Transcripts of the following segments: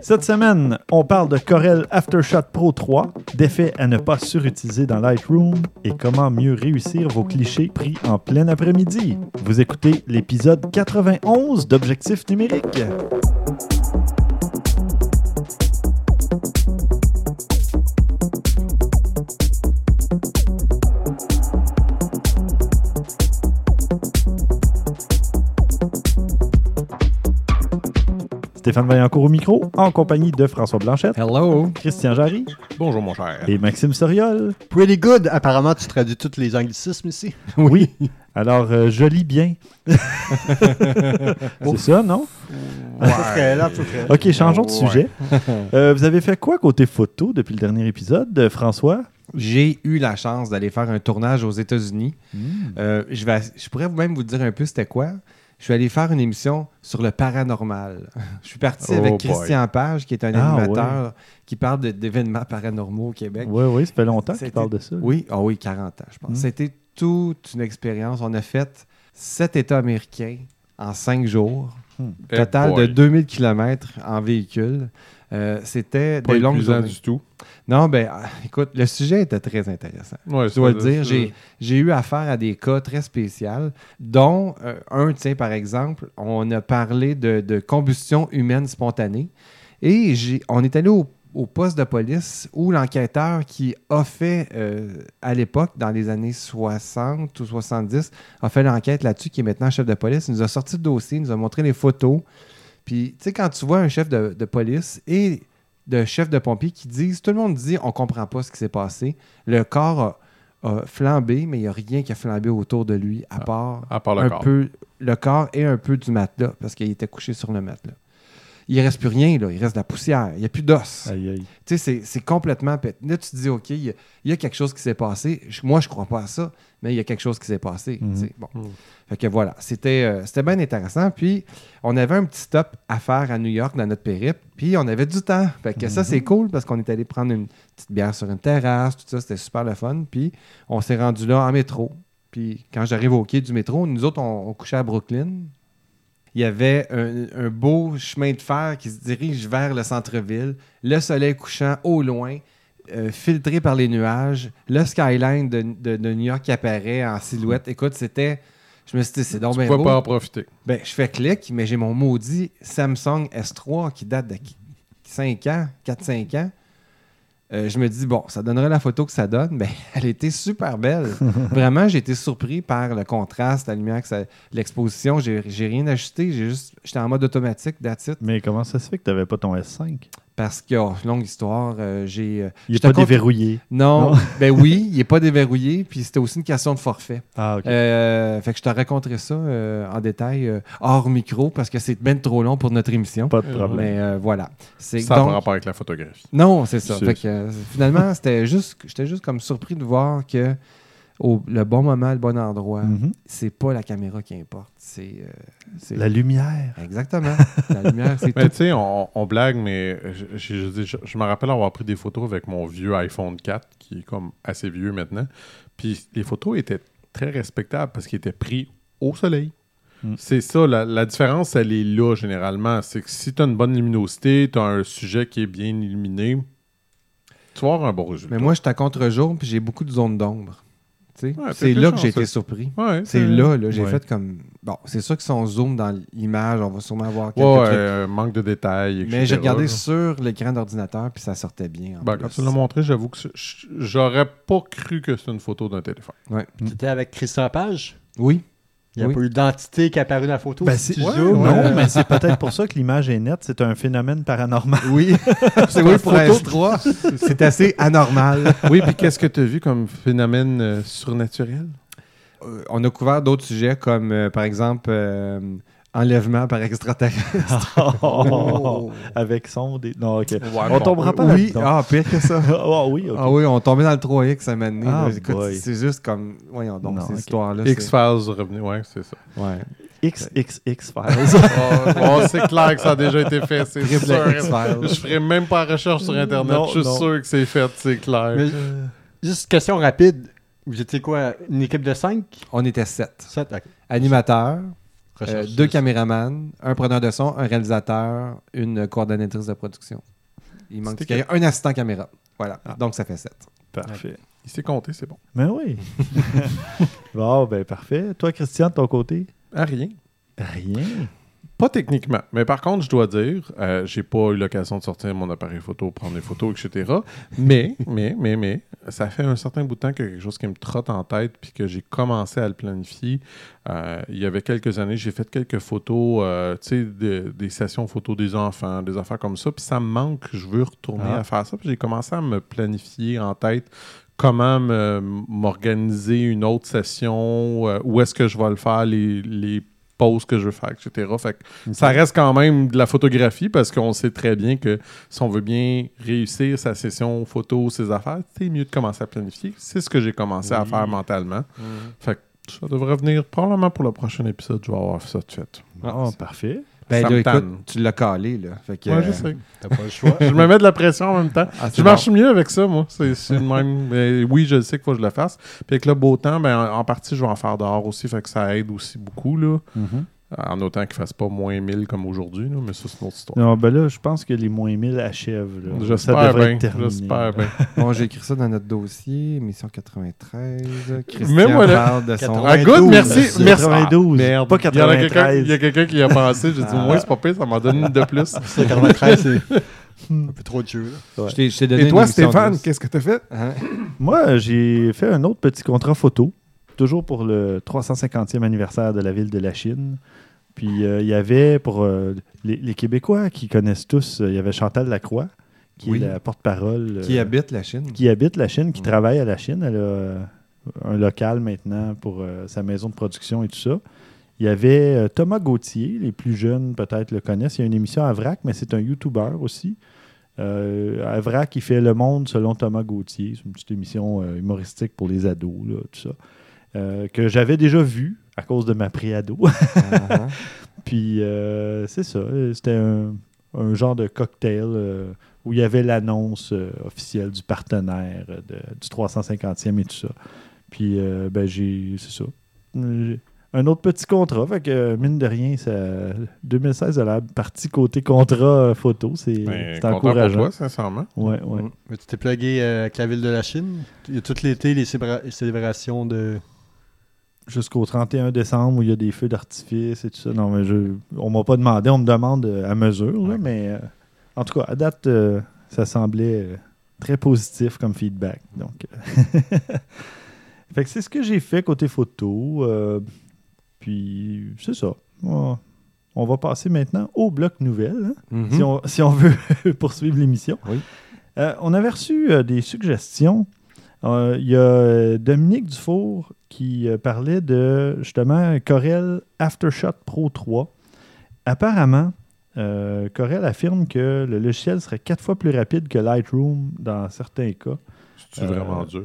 Cette semaine, on parle de Corel Aftershot Pro 3, d'effets à ne pas surutiliser dans Lightroom et comment mieux réussir vos clichés pris en plein après-midi. Vous écoutez l'épisode 91 d'Objectif numérique. Stéphane Vaillancourt au micro, en compagnie de François Blanchette, Hello. Christian Jarry Bonjour, mon cher. et Maxime Soriol. Pretty good. Apparemment, tu traduis tous les anglicismes ici. Oui. Alors, euh, je lis bien. C'est ça, non? OK, changeons de Ouais. sujet. Euh, vous avez fait quoi côté photo depuis le dernier épisode, euh, François? J'ai eu la chance d'aller faire un tournage aux États-Unis. Euh, je, vais, je pourrais même vous dire un peu c'était quoi. Je suis allé faire une émission sur le paranormal. Je suis parti Oh avec boy. Christian Page, qui est un Ah, animateur qui parle d'événements paranormaux au Québec. Oui, oui, ça fait longtemps qu'il parle de ça. Oui, ah oui, 40 ans, je pense. Mm. C'était toute une expérience. On a fait sept États américains en cinq jours. Hmm. Total Eh de boy. 2000 km en véhicule. Euh, C'était Pas des longues journées. du tout. Non, ben, ah, écoute, le sujet était très intéressant. Ouais, Je dois le dire, j'ai, j'ai eu affaire à des cas très spéciaux, dont euh, un, tiens, par exemple, on a parlé de, de combustion humaine spontanée. Et j'ai, on est allé au, au poste de police où l'enquêteur qui a fait, euh, à l'époque, dans les années 60 ou 70, a fait l'enquête là-dessus, qui est maintenant chef de police, il nous a sorti le dossier, il nous a montré les photos. Puis, tu sais, quand tu vois un chef de, de police et de chef de pompiers qui disent, tout le monde dit, on comprend pas ce qui s'est passé. Le corps a, a flambé, mais il n'y a rien qui a flambé autour de lui, à part, À part le un corps. peu le corps et un peu du matelas, parce qu'il était couché sur le matelas. Il reste plus rien, là. il reste de la poussière, il n'y a plus d'os. Tu sais, c'est- c'est complètement pét. Là, tu te dis, OK, il y, a- il y a quelque chose qui s'est passé. Je- moi, je crois pas à ça, mais il y a quelque chose qui s'est passé. Mhm. Bon. Mhm. Fait que voilà, c'était euh, c'était bien intéressant. Puis, on avait un petit stop à faire à New York dans notre périple. Puis, on avait du temps. Fait que ça, c'est cool parce qu'on est allé prendre une petite bière sur une terrasse, tout ça, c'était super le fun. Puis, on s'est rendu là en métro. Puis, quand j'arrive au quai du métro, nous autres, on, on couchait à Brooklyn. Il y avait un, un beau chemin de fer qui se dirige vers le centre-ville, le soleil couchant au loin, euh, filtré par les nuages, le skyline de, de- de New York qui apparaît en silhouette. Écoute, c'était. Je me suis dit, c'est donc bien beau. pas en profiter. Ben, je fais clic, mais j'ai mon maudit Samsung S3 qui date de 5 ans, 4-5 ans. Euh, je me dis, bon, ça donnerait la photo que ça donne. Ben, elle était super belle. Vraiment, j'ai été surpris par le contraste, la lumière, l'exposition. J'ai j'ai rien ajusté. J'ai juste, j'étais en mode automatique, it. Mais comment ça se fait que tu n'avais pas ton S5? Parce que, oh, longue histoire, euh, j'ai. euh, Il n'est pas déverrouillé. Non, Non? ben oui, il n'est pas déverrouillé. Puis c'était aussi une question de forfait. Ah, OK. Euh, fait que je te raconterai ça euh, en détail euh, hors micro parce que c'est bien trop long pour notre émission. pas de problème. Mais euh, voilà. C'est Ça n'a donc- pas rapport avec la photographie. Non, c'est ça. Fait que, euh, finalement, c'était juste, j'étais juste comme surpris de voir que au le bon moment, le bon endroit, Mhm. c'est pas la caméra qui importe. C'est, euh, La lumière. exactement. la lumière, c'est Mais tout. tu sais, on, on blague, mais je, je- je- je- je me rappelle avoir pris des photos avec mon vieux iPhone 4, qui est comme assez vieux maintenant. Puis les photos étaient très respectables parce qu'ils étaient pris au soleil. Mm. C'est ça, la, la différence, elle est là généralement. C'est que si tu as une bonne luminosité, tu as un sujet qui est bien illuminé, tu vas avoir un bon résultat. Mais moi, je suis à contre-jour puis j'ai beaucoup de zones d'ombre. Ouais, c'est là que j'ai été surpris. Ouais, C'est là, là, j'ai Ouais. fait comme. Bon, c'est sûr que si on zoome dans l'image, on va sûrement voir quelques Ouais, trucs. euh, manque de détails. etc. Mais j'ai regardé sur l'écran d'ordinateur, puis ça sortait bien. en Ben, plus. quand tu l'as montré, j'avoue que je- j'aurais pas cru que c'était une photo d'un téléphone. Tu étais avec Christian Page? Oui. Il n'y a Oui. pas eu d'identité qui est apparue dans la photo. Ben, Si ouais, non, mais c'est peut-être pour ça que l'image est nette. C'est un phénomène paranormal. Oui. c'est oui pour un S3. C'est assez anormal. Oui, puis qu'est-ce que tu as vu comme phénomène euh, surnaturel? Euh, on a couvert d'autres sujets comme, euh, par exemple, euh, enlèvement par extraterrestre. Oh, Avec son. Des... Non, OK. on bon. tombera pas oui. Ah, pire que ça. Ah oui, OK. Ah oui, on tombait dans le 3X à moment donné, Ah, c'est juste comme. Voyons donc, Non, ces ok. histoires-là. X-Files revenu, ouais, c'est ça. Ouais. XXX Files. Oh, oh, c'est clair que ça a déjà été fait, c'est sûr. X-Files. Je ferai même pas la recherche sur Internet, Non, je suis non. sûr que c'est fait, c'est clair. mais- Juste question rapide. Vous étiez quoi Une équipe de 5 On était sept. 7 Animateur, Euh, Recherche. deux caméramans, un preneur de son, un réalisateur, une coordonnatrice de production. Il manque un assistant caméra. Voilà. Ah. Donc, ça fait sept. Parfait. Il s'est compté, c'est bon. Ben oui. bon, ben parfait. Toi, Christian, de ton côté? Ah, rien. Rien. Pas techniquement, mais par contre, je dois dire, euh, j'ai pas eu l'occasion de sortir mon appareil photo, prendre des photos, etc. Mais, mais, mais, mais, ça fait un certain bout de temps a quelque chose qui me trotte en tête, puis que j'ai commencé à le planifier. Euh, il y avait quelques années, j'ai fait quelques photos, euh, tu sais, de- des sessions photos des enfants, des affaires comme ça, puis ça me manque, je veux retourner Ah. à faire ça, puis j'ai commencé à me planifier en tête comment me- m'organiser une autre session, euh, où est-ce que je vais le faire, les, les poses que je veux faire, etc. Fait que ça reste quand même de la photographie parce qu'on sait très bien que si on veut bien réussir sa session photo, ses affaires, c'est mieux de commencer à planifier. C'est ce que j'ai commencé à faire mentalement. Fait que ça devrait venir probablement pour le prochain épisode. Je vais avoir ça de fait. Bon, parfait. Ben là, écoute, tu l'as calé, là. Fait que, Ouais, euh, je sais. T'as pas le choix. Je me mets de la pression en même temps. ah, Je marche mieux avec ça, moi. C'est le même. Mais oui, je sais qu'il faut que je le fasse. Puis avec le beau temps, ben, en, en partie, je vais en faire dehors aussi. Fait que ça aide aussi beaucoup. Là. En autant qu'il ne fasse pas moins 1000 comme aujourd'hui. Mais ça, c'est une autre histoire. Non, ben là, je pense que les moins 1000 achèvent. là. Ça J'espère devrait bien. être terminé. J'espère bien. Bon, j'ai écrit ça dans notre dossier, mission 93. Christian Mais voilà. parle de son... 92. Ah, good, merci. Merci. 92, Ah, merde. pas Il y en a quelqu'un- 93. Il y a quelqu'un qui y a pensé. J'ai dit, Ah. moi, c'est pas pire, ça m'en donne une de plus. Ça, 93, c'est un peu trop de jeu. Là. Je t'ai- je t'ai donné Et toi, émission Stéphane, qu'est-ce que tu as fait? Hein? Moi, j'ai fait un autre petit contrat photo, toujours pour le 350e anniversaire de la ville de la Chine. Puis euh, il y avait, pour euh, les, les Québécois qui connaissent tous, euh, il y avait Chantal Lacroix, qui Oui. est la porte-parole. Qui habite la Chine? qui habite la Chine, qui travaille à la Chine. Elle a un local maintenant pour sa maison de production et tout ça. Il y avait Thomas Gauthier, les plus jeunes peut-être le connaissent. Il y a une émission à VRAC, mais c'est un YouTuber aussi. Euh, VRAC, il fait Le Monde selon Thomas Gauthier. C'est une petite émission euh, humoristique pour les ados, là, tout ça. Euh, que j'avais déjà vu à cause de ma pré-ado. Ah, Puis euh, c'est ça. C'était un, un genre de cocktail euh, où il y avait l'annonce euh, officielle du partenaire de- du 350e et tout ça. Puis euh, ben j'ai. C'est ça. Un autre petit contrat. Fait que mine de rien, ça, 2016 a la partie côté contrat photo. C'est Ben, c'est content pour encourageant. toi, sincèrement. Ouais, ouais. Mm. Mais tu t'es plugué avec la ville de la Chine? Il y a tout l'été les célébra- célébrations de. Jusqu'au 31 décembre où il y a des feux d'artifice et tout ça. Non, mais je, on m'a pas demandé. On me demande euh, à mesure. là, mais euh, en tout cas, à date, euh, ça semblait euh, très positif comme feedback. Donc, fait que c'est ce que j'ai fait côté photo. puis, c'est ça. On, on va passer maintenant au bloc nouvelle, hein, Mhm. si, on, si on veut poursuivre l'émission. Oui. On avait reçu des suggestions. Euh, Il y a euh, Dominique Dufour qui euh, parlait de justement Corel Aftershot Pro 3. Apparemment, euh, Corel affirme que le logiciel serait quatre fois plus rapide que Lightroom dans certains cas. C'est Euh, vraiment dur?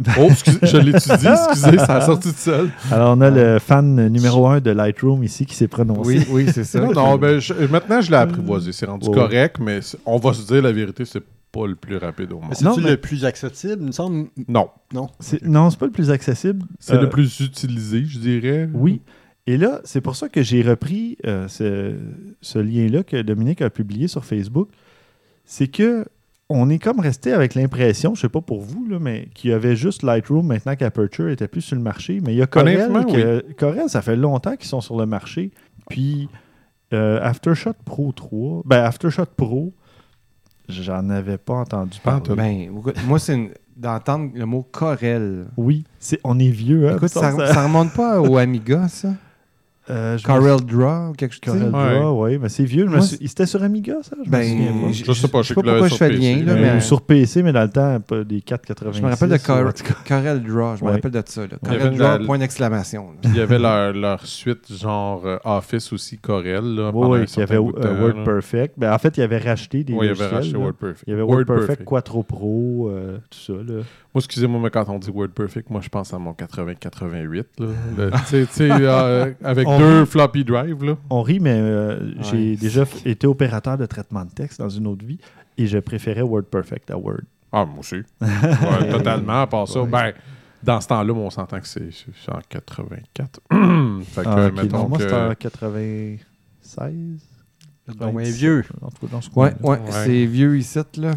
Oh, excusez, je l'étudie, excusez, ça a sorti de seul. Alors, on a le fan numéro un de Lightroom ici qui s'est prononcé. Oui, oui, c'est ça. Non, non, ben, je- maintenant, je l'ai apprivoisé. C'est rendu correct, mais on va se dire la vérité, c'est pas le plus rapide au monde. C'est-tu mais- le plus accessible, il me semble? Non, Non? C'est- Non, c'est pas le plus accessible. c'est Euh, le plus utilisé, je dirais. Oui. Et là, c'est pour ça que j'ai repris euh, ce, ce lien-là que Dominique a publié sur Facebook. C'est que on est comme resté avec l'impression, je sais pas pour vous, là, mais qu'il y avait juste Lightroom maintenant qu'Aperture était plus sur le marché. Mais il y a Corel, Corel, ça fait longtemps qu'ils sont sur le marché. Puis euh, Aftershot Pro 3, ben Aftershot Pro, j'en avais pas entendu parler. Ben, moi, c'est une- d'entendre le mot Corel. Oui, c'est, on est vieux. Hein, Écoute, ça remonte pas au Amiga, ça? Euh, me Corel Draw ou quelque chose? Corel. Draw, oui, mais c'est vieux. Me Moi, suis- C'était sur Amiga, ça? Je me Ben, souviens pas. je, sais pas, je sais pas là, pourquoi je fais lien, là, mais Ou sur PC, mais dans le temps, pas des 4,86. je me rappelle de ou Cor- en tout cas. Corel Draw. Je me Ouais. rappelle de ça. Là. Il y Corel Draw, la- point d'exclamation. il y avait leur, leur suite, genre euh, Office aussi, Corel. Là, Oui, oui, qui avait euh. WordPerfect. Ben, en fait, il avait racheté des Oui, il avait racheté là. WordPerfect. Il y avait WordPerfect. Quattro Pro, tout ça. Là. Moi, excusez-moi, mais quand on dit WordPerfect, moi, je pense à mon 8088. là. Le- Tu sais- avec deux floppy drive. Là. On rit, mais euh, j'ai déjà été opérateur de traitement de texte dans une autre vie et je préférais WordPerfect à Word. Ah, moi aussi. Ouais, totalement, à part ça. Ouais. Ben, Dans ce temps-là, moi, on s'entend que c'est en 84. fait que, Ah, mettons non, moi, que- c'était en 96. Donc, vieux. En tout cas, dans ce Ouais, coin-là. ouais, Ouais. c'est vieux ici, là.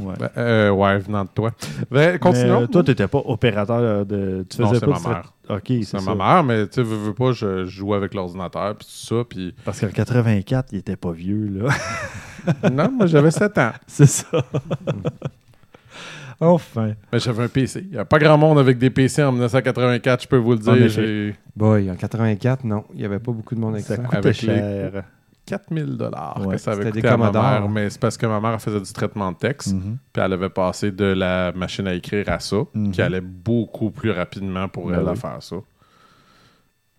Ouais. Ben, euh, ouais, venant de toi. Ben, Mais, continuons. euh, toi, tu n'étais pas opérateur de. Tu Non, faisais c'est pas ma mère. Ok, c'est C'est ça. ma mère, mais tu sais, veux, veux pas, je, je jouais avec l'ordinateur, puis tout ça, puis... Parce qu'en 84, il était pas vieux, là. non, moi, j'avais 7 ans. c'est ça. enfin. Mais j'avais un PC. Il n'y a pas grand monde avec des PC en 1984, je peux vous le En dire. Boy, en 84, non, il n'y avait pas beaucoup de monde avec ça. Ça coûtait Avec les- cher. 4000 dollars Ouais, que ça avait coûté à ma mère. Mais c'est parce que ma mère faisait du traitement de texte, Mhm. puis elle avait passé de la machine à écrire à ça, Mhm. qui allait beaucoup plus rapidement pour Ben elle à faire ça.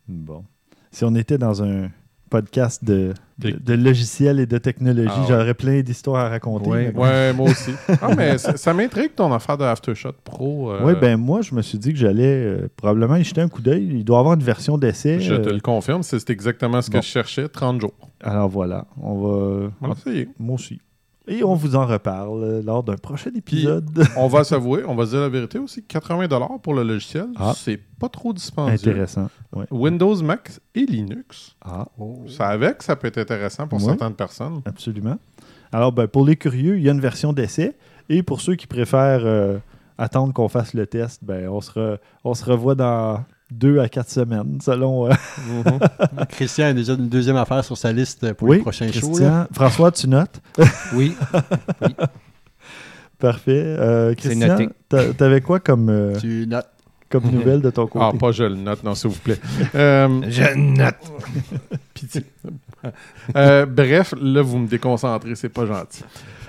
Bon. Si on était dans un podcast de, de, logiciels et de technologie, Ah ouais. j'aurais plein d'histoires à raconter. Bon. Ouais, moi aussi. Ah, mais ça, ça m'intrigue ton affaire de Aftershot Pro. euh, Oui, ben moi, je me suis dit que j'allais euh, probablement y jeter un coup d'œil. Il doit y avoir une version d'essai. Je te euh, le confirme, c'est c'est exactement ce bon. que je cherchais, 30 jours. alors voilà, on va. On va essayer. Moi aussi. Et on vous en reparle euh, lors d'un prochain épisode. On va s'avouer, on va se dire la vérité aussi, 80 pour le logiciel, Ah. c'est pas trop dispendieux. Intéressant. Ouais. Windows, Mac et Linux. Ah, Ça avec, ça peut être intéressant pour certaines personnes. absolument. Alors, ben, pour les curieux, il y a une version d'essai. Et pour ceux qui préfèrent euh, attendre qu'on fasse le test, ben, on, se re- on se revoit dans deux à quatre semaines, selon. euh, Christian a déjà une deuxième affaire sur sa liste pour oui, les prochains shows. Christian. là. François, tu notes? Oui, Parfait. Euh, C'est Christian, t'avais quoi comme, euh, Tu notes. comme nouvelle de ton côté? Ah, pas je le note, non, s'il vous plaît. Euh, je note. pitié. Euh, bref, là, vous me déconcentrez, c'est pas gentil.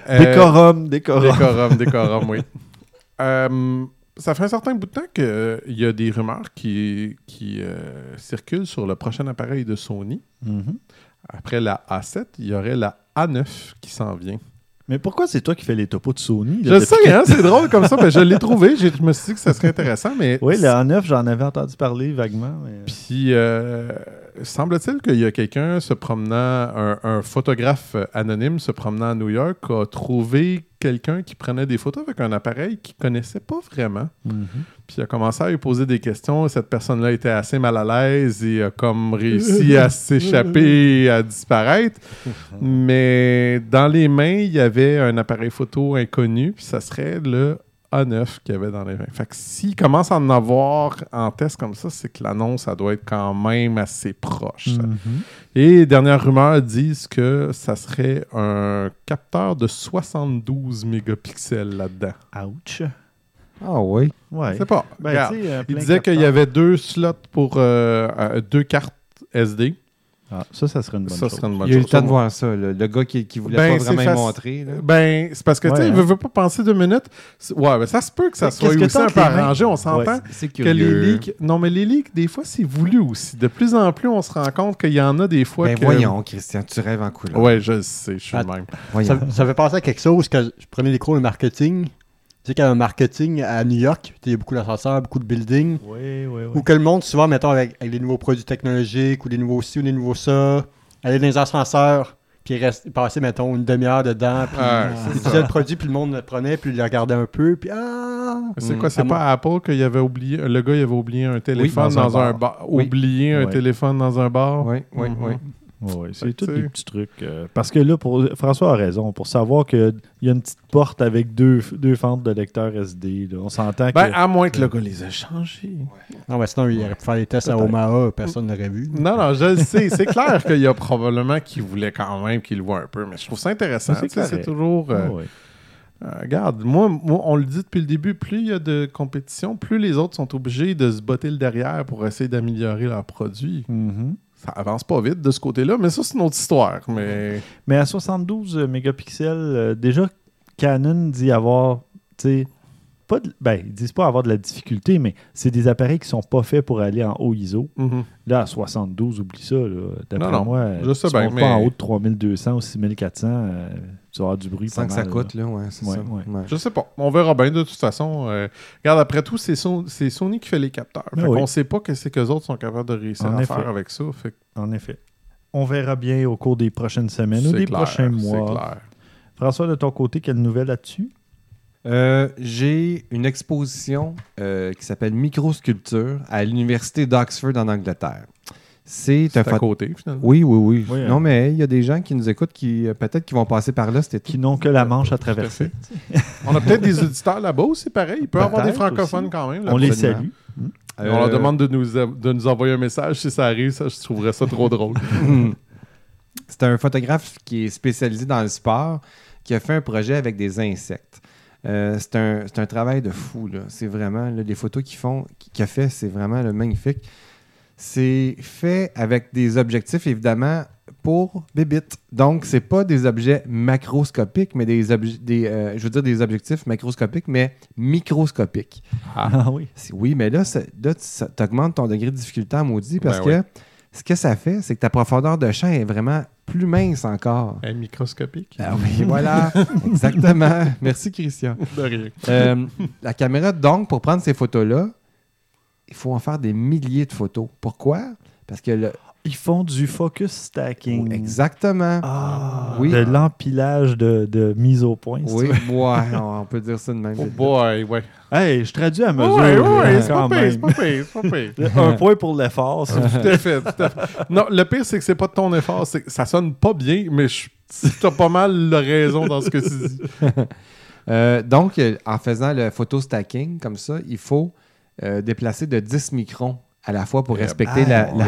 Euh, Décorum, décorum. Décorum, décorum, oui. Euh, ça fait un certain bout de temps qu'il y a des rumeurs qui, qui euh, circulent sur le prochain appareil de Sony. Mhm. Après la A7, il y aurait la A9 qui s'en vient. Mais pourquoi c'est toi qui fais les topos de Sony? là, Je sais, hein, c'est drôle comme ça. mais je l'ai trouvé. Je me suis dit que ça serait intéressant, mais. Oui, le A9, j'en avais entendu parler vaguement. mais- Puis, euh, semble-t-il qu'il y a quelqu'un se promenant, un, un photographe anonyme se promenant à New York, a trouvé quelqu'un qui prenait des photos avec un appareil qu'il connaissait pas vraiment. Mhm. Puis il a commencé à lui poser des questions. Cette personne-là était assez mal à l'aise et a comme réussi à s'échapper et à disparaître. Mais dans les mains, il y avait un appareil photo inconnu, puis ça serait le A9 qu'il y avait dans les mains. Fait que s'il commence à en avoir en test comme ça, c'est que l'annonce, ça doit être quand même assez proche. Mhm. Et dernières rumeurs disent que ça serait un capteur de 72 mégapixels là-dedans. Ouch. Ah oui. Ouais. Sais pas. Ben, un Il disait qu'il y avait deux slots pour euh, euh, deux cartes SD. Ah, ça, ça serait une bonne ça chose. serait une bonne Il y a eu le temps de voir ça. Le gars qui, qui voulait Ben, pas c'est vraiment faci- montrer. là. Ben, c'est parce que, tu sais, il hein. veut, veut pas penser deux minutes. Ouais, ben, ça se peut que ça Mais soit que aussi un peu arrangé. On s'entend Ouais, C'est que les leaks... Non, mais les leaks, des fois, c'est voulu aussi. De plus en plus, on se rend compte qu'il y en a des fois Ben que... voyons, Christian, tu rêves en couleur. Ouais, je sais, je suis le même. Ça, ça fait penser à quelque chose quand je prenais des cours de marketing. Tu sais qu'il y a un marketing à New York, il y a beaucoup d'ascenseurs, beaucoup de buildings, Oui, oui, oui. où que le monde, souvent, mettons, avec, avec des nouveaux produits technologiques, ou des nouveaux ci, ou des nouveaux ça, aller dans les ascenseurs, puis rester, passer, mettons, une demi-heure dedans, puis Ah, il c'est disait ça. le produit, puis le monde le prenait, puis il le regardait un peu, puis ah... C'est Mm. quoi, c'est À pas Apple qu'il avait oublié... Le gars, il avait oublié un téléphone dans un dans, un bar. bar. Oui. Oublié un Ouais. téléphone dans un bar? Oui, oui, Mhm. oui. Ouais, Fait c'est tous des petits trucs. euh, parce que là, pour, François a raison. Pour savoir qu'il y a une petite porte avec deux, deux fentes de lecteur SD, là, on s'entend Ben, que. à moins que le gars les ait changés. Non, mais sinon, il aurait pu faire les tests à. Omaha, personne n'aurait vu. Non, non, je le sais. C'est clair qu'il y a probablement qui voulait quand même qu'il le voit un peu, mais je trouve ça intéressant. C'est toujours. euh, Ah ouais. euh, regarde, moi, moi, on le dit depuis le début, plus il y a de compétition, plus les autres sont obligés de se botter le derrière pour essayer d'améliorer leurs produits. Mhm. Ça avance pas vite de ce côté-là, mais ça, c'est une autre histoire. Mais Mais à 72 mégapixels, euh, déjà, Canon dit avoir, pas de- ben, ils disent pas avoir de la difficulté, mais c'est des appareils qui sont pas faits pour aller en haut ISO. mhm. Là, à 72, oublie ça. D'après Non, non, moi, je sais tu bien, montes mais- pas en haut de 3200 ou 6400, euh, tu vas avoir du bruit. Sans que ça coûte, là. là, ouais, c'est Ouais, ça. ouais. Ouais. je sais pas. On verra bien de toute façon. Euh, regarde, après tout, c'est Son- c'est Sony qui fait les capteurs. Ah Fait oui. qu'on sait pas que c'est qu'eux autres sont capables de réussir En à effet. faire avec ça. Fait En effet. On verra bien au cours des prochaines semaines ou des clair, prochains mois. clair. François, de ton côté, quelle nouvelle là-dessus? Euh, J'ai une exposition euh, qui s'appelle Microsculpture à l'Université d'Oxford en Angleterre. C'est un à côté, finalement. Oui, oui, oui. Oui, non, hein. mais il y a des gens qui nous écoutent qui euh, peut-être qui vont passer par là. Qui n'ont que la manche à traverser. On a peut-être des auditeurs là-bas aussi, pareil. Il peut y avoir des francophones aussi. quand même. On les salue. On leur demande de nous, de nous envoyer un message si ça arrive. Ça, je trouverais ça trop drôle. C'est un photographe qui est spécialisé dans le sport, qui a fait un projet avec des insectes. Euh, c'est un, c'est un travail de fou. là. C'est vraiment, là, les photos qu'ils font, qu'il a fait, c'est vraiment là, magnifique. C'est fait avec des objectifs, évidemment, pour Bébite. Donc, c'est pas des objets macroscopiques, mais des, obje- des euh, je veux dire des objectifs macroscopiques, mais microscopiques. Ah oui. C'est- Oui, mais là, là tu augmentes ton degré de difficulté en maudit parce Ben que ce que ça fait, c'est que ta profondeur de champ est vraiment plus mince encore. Un microscopique. Ah oui, voilà, exactement. Merci, Christian. De rien. Euh, la caméra, donc, pour prendre ces photos-là, il faut en faire des milliers de photos. Pourquoi? Parce que le... Ils font du focus stacking. Exactement. Ah, Oui. De l'empilage de, de mise au point. Oui, ouais, on peut dire ça de même. Oh boy, ouais. Hey, je traduis à mesure. C'est quand pas pire, même. c'est pas pire, c'est pas pire. Un point pour l'effort. Tout à fait, tout à fait. Non, le pire, c'est que c'est pas de ton effort. c'est que ça sonne pas bien, mais je- t'as pas mal de raison dans ce que tu dis. Euh, donc, en faisant le photo stacking comme ça, il faut euh, déplacer de 10 microns à la fois pour Eh respecter la, Aïe,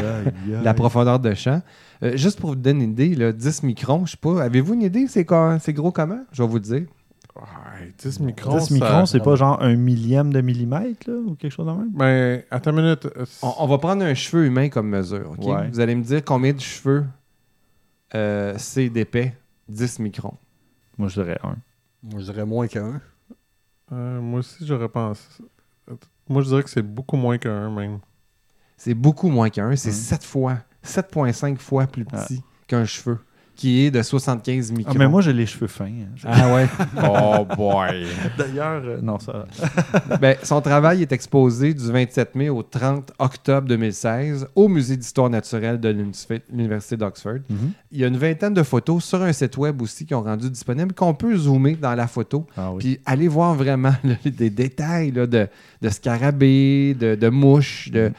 la- la profondeur de champ. Euh, juste pour vous donner une idée, là, 10 microns, je sais pas, avez-vous une idée c'est quoi- c'est gros comment? Je vais vous le dire. Ouais, 10 microns. 10 ça- microns, c'est pas genre un millième de millimètre là, ou quelque chose de même? Ben, attends une minute. On, on va prendre un cheveu humain comme mesure. ok? Ouais. Vous allez me dire combien de cheveux euh, c'est d'épais? 10 microns. Moi, je dirais un. Moi, je dirais moins qu'un. euh, moi aussi, j'aurais pensé. Moi, je dirais que c'est beaucoup moins qu'un, même. C'est beaucoup moins qu'un. C'est Mhm. 7 fois, 7,5 fois plus petit qu'un cheveu, qui est de 75 microns. Ah, mais moi, j'ai les cheveux fins. hein. Ah ouais? Oh boy. D'ailleurs, euh, non, ça. Ben, son travail est exposé du 27 mai au 30 octobre 2016 au Musée d'histoire naturelle de l'Université- l'Université d'Oxford. Il y a une vingtaine de photos sur un site web aussi qui ont rendu disponible qu'on peut zoomer dans la photo Ah oui. puis aller voir vraiment là, des détails là, de, de scarabées, de, de mouches, de,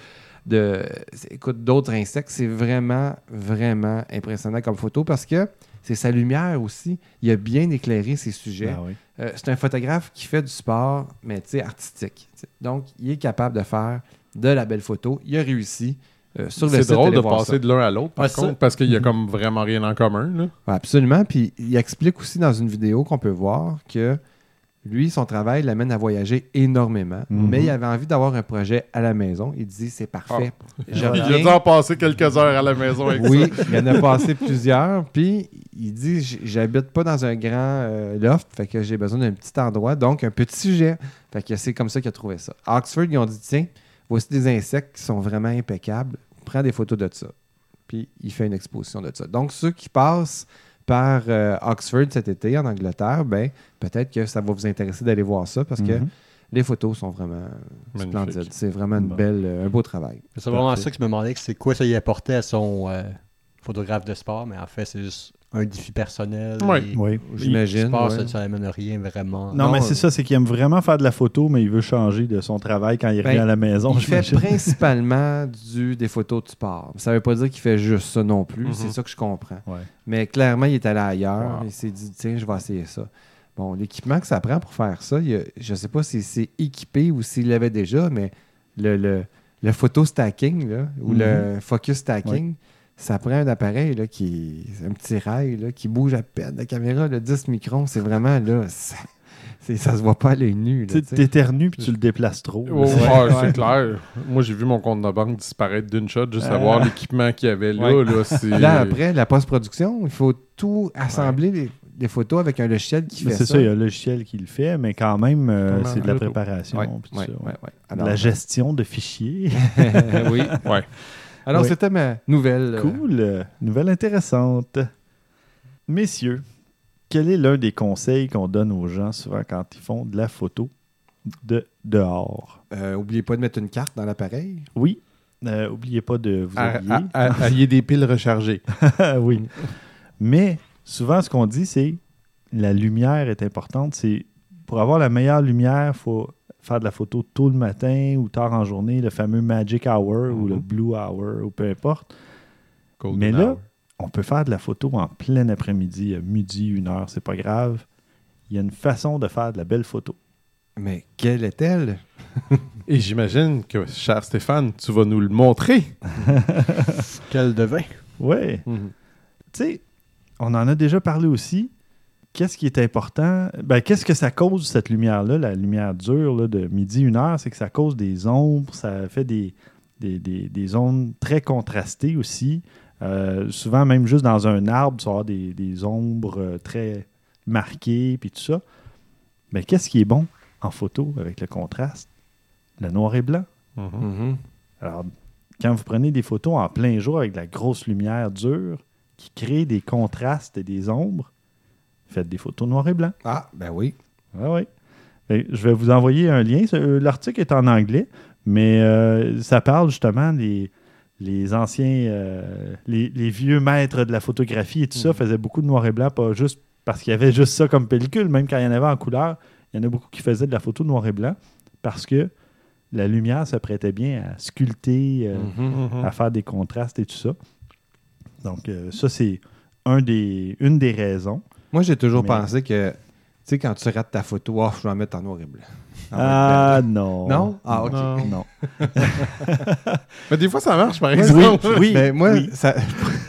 de c'est- écoute d'autres insectes. C'est vraiment, vraiment impressionnant comme photo parce que c'est sa lumière aussi. Il a bien éclairé ses sujets. Oui. Euh, c'est un photographe qui fait du sport, mais tu sais, artistique. Donc, il est capable de faire de la belle photo. Il a réussi. Euh, sur le C'est site, drôle allez de passer ça. de l'un à l'autre, par Ouais, ça- contre, parce qu'il y a comme vraiment rien en commun. Là. Ouais, absolument. Puis il explique aussi dans une vidéo qu'on peut voir que lui, son travail l'amène à voyager énormément, Mhm. mais il avait envie d'avoir un projet à la maison. Il dit c'est parfait. Voilà. Il a dû en passer quelques heures à la maison avec Oui, il en a passé plusieurs. Puis il dit j'habite pas dans un grand euh, loft, fait que j'ai besoin d'un petit endroit, donc un petit sujet. Fait que c'est comme ça qu'il a trouvé ça. À Oxford, ils ont dit tiens, voici des insectes qui sont vraiment impeccables. Prends des photos de ça. Puis il fait une exposition de ça. Donc ceux qui passent par euh, Oxford cet été en Angleterre, ben peut-être que ça va vous intéresser d'aller voir ça parce que Mhm. les photos sont vraiment Magnifique. splendides. C'est vraiment une Bon. belle, euh, un beau travail. C'est vraiment ça que je me demandais, que c'est quoi ça y apportait à son euh, photographe de sport, mais en fait, c'est juste un défi personnel. Oui. J'imagine. Le sport, ouais. ça, ça amène rien vraiment. Non, Non, mais euh, c'est ça, c'est qu'il aime vraiment faire de la photo, mais il veut changer de son travail quand il Ben, revient à la maison. Il fait principalement du, des photos de sport. Ça ne veut pas dire qu'il fait juste ça non plus. Mhm. C'est ça que je comprends. Ouais. Mais clairement, il est allé ailleurs. Wow. Il s'est dit, tiens, je vais essayer ça. Bon, l'équipement que ça prend pour faire ça, il y a- je ne sais pas si c'est équipé ou s'il l'avait déjà, mais le, le, le photo stacking là, ou Mhm. le focus stacking, ça prend un appareil là, qui un petit rail là, qui bouge à peine. La caméra, le 10 microns, c'est vraiment là. Ça, c'est- ça se voit pas à l'œil nu. là, Tu sais, tu sais. t'éternues puis tu le déplaces trop. Oh, là. ouais, Ouais. c'est clair. Moi, j'ai vu mon compte de banque disparaître d'une shot juste à Ah. voir l'équipement qu'il y avait là. Ouais. là c'est... Là, après, la post-production, il faut tout assembler les, les photos avec un logiciel qui Mais fait C'est ça. ça, il y a un logiciel qui le fait, mais quand même, euh, c'est de la préparation. Ouais, ça, Alors, la gestion de fichiers. oui. Alors, Oui. c'était ma nouvelle. euh, Cool. Nouvelle intéressante. Messieurs, quel est l'un des conseils qu'on donne aux gens souvent quand ils font de la photo de dehors? euh, oubliez pas de mettre une carte dans l'appareil. Oui. euh, oubliez pas de vous habiller. Ayez des piles rechargées. oui. Mais souvent, ce qu'on dit, c'est la lumière est importante. C'est pour avoir la meilleure lumière, il faut faire de la photo tôt le matin ou tard en journée, le fameux magic hour ou le Mhm. blue hour ou peu importe. Golden Mais là, hour. on peut faire de la photo en plein après-midi, à midi, une heure, c'est pas grave. Il y a une façon de faire de la belle photo. Mais quelle est-elle? Et j'imagine que, cher Stéphane, tu vas nous le montrer. Quel devin. Ouais. Tu sais, on en a déjà parlé aussi. Qu'est-ce qui est important? Ben, qu'est-ce que ça cause, cette lumière-là, la lumière dure là, de midi, une heure? C'est que ça cause des ombres, ça fait des, des, des, des ondes très contrastées aussi. Euh, souvent, même juste dans un arbre, tu vas avoir des, des ombres euh, très marquées, puis tout ça. Mais qu'est-ce qui est bon en photo avec le contraste? Le noir et blanc. Mhm. Mhm. Alors, quand vous prenez des photos en plein jour avec de la grosse lumière dure qui crée des contrastes et des ombres, faites des photos noir et blanc. Ah, ben oui. Ah oui. Je vais vous envoyer un lien. Euh, L'article est en anglais, mais euh, ça parle justement des les anciens, euh, les, les vieux maîtres de la photographie et tout ça Mhm. faisaient beaucoup de noir et blanc, pas juste parce qu'il y avait juste ça comme pellicule, même quand il y en avait en couleur, il y en a beaucoup qui faisaient de la photo noir et blanc parce que la lumière se prêtait bien à sculpter, euh, Mhm. Mhm. à faire des contrastes et tout ça. Donc, euh, ça, c'est un des, une des raisons. Moi, j'ai toujours Mais- pensé que, tu sais, quand tu rates ta photo, oh, je vais la mettre en noir et blanc. En Ah non. non? Ah, ok. Non. Non. Mais des fois, ça marche, par Oui, exemple. oui, Mais moi, oui. ça-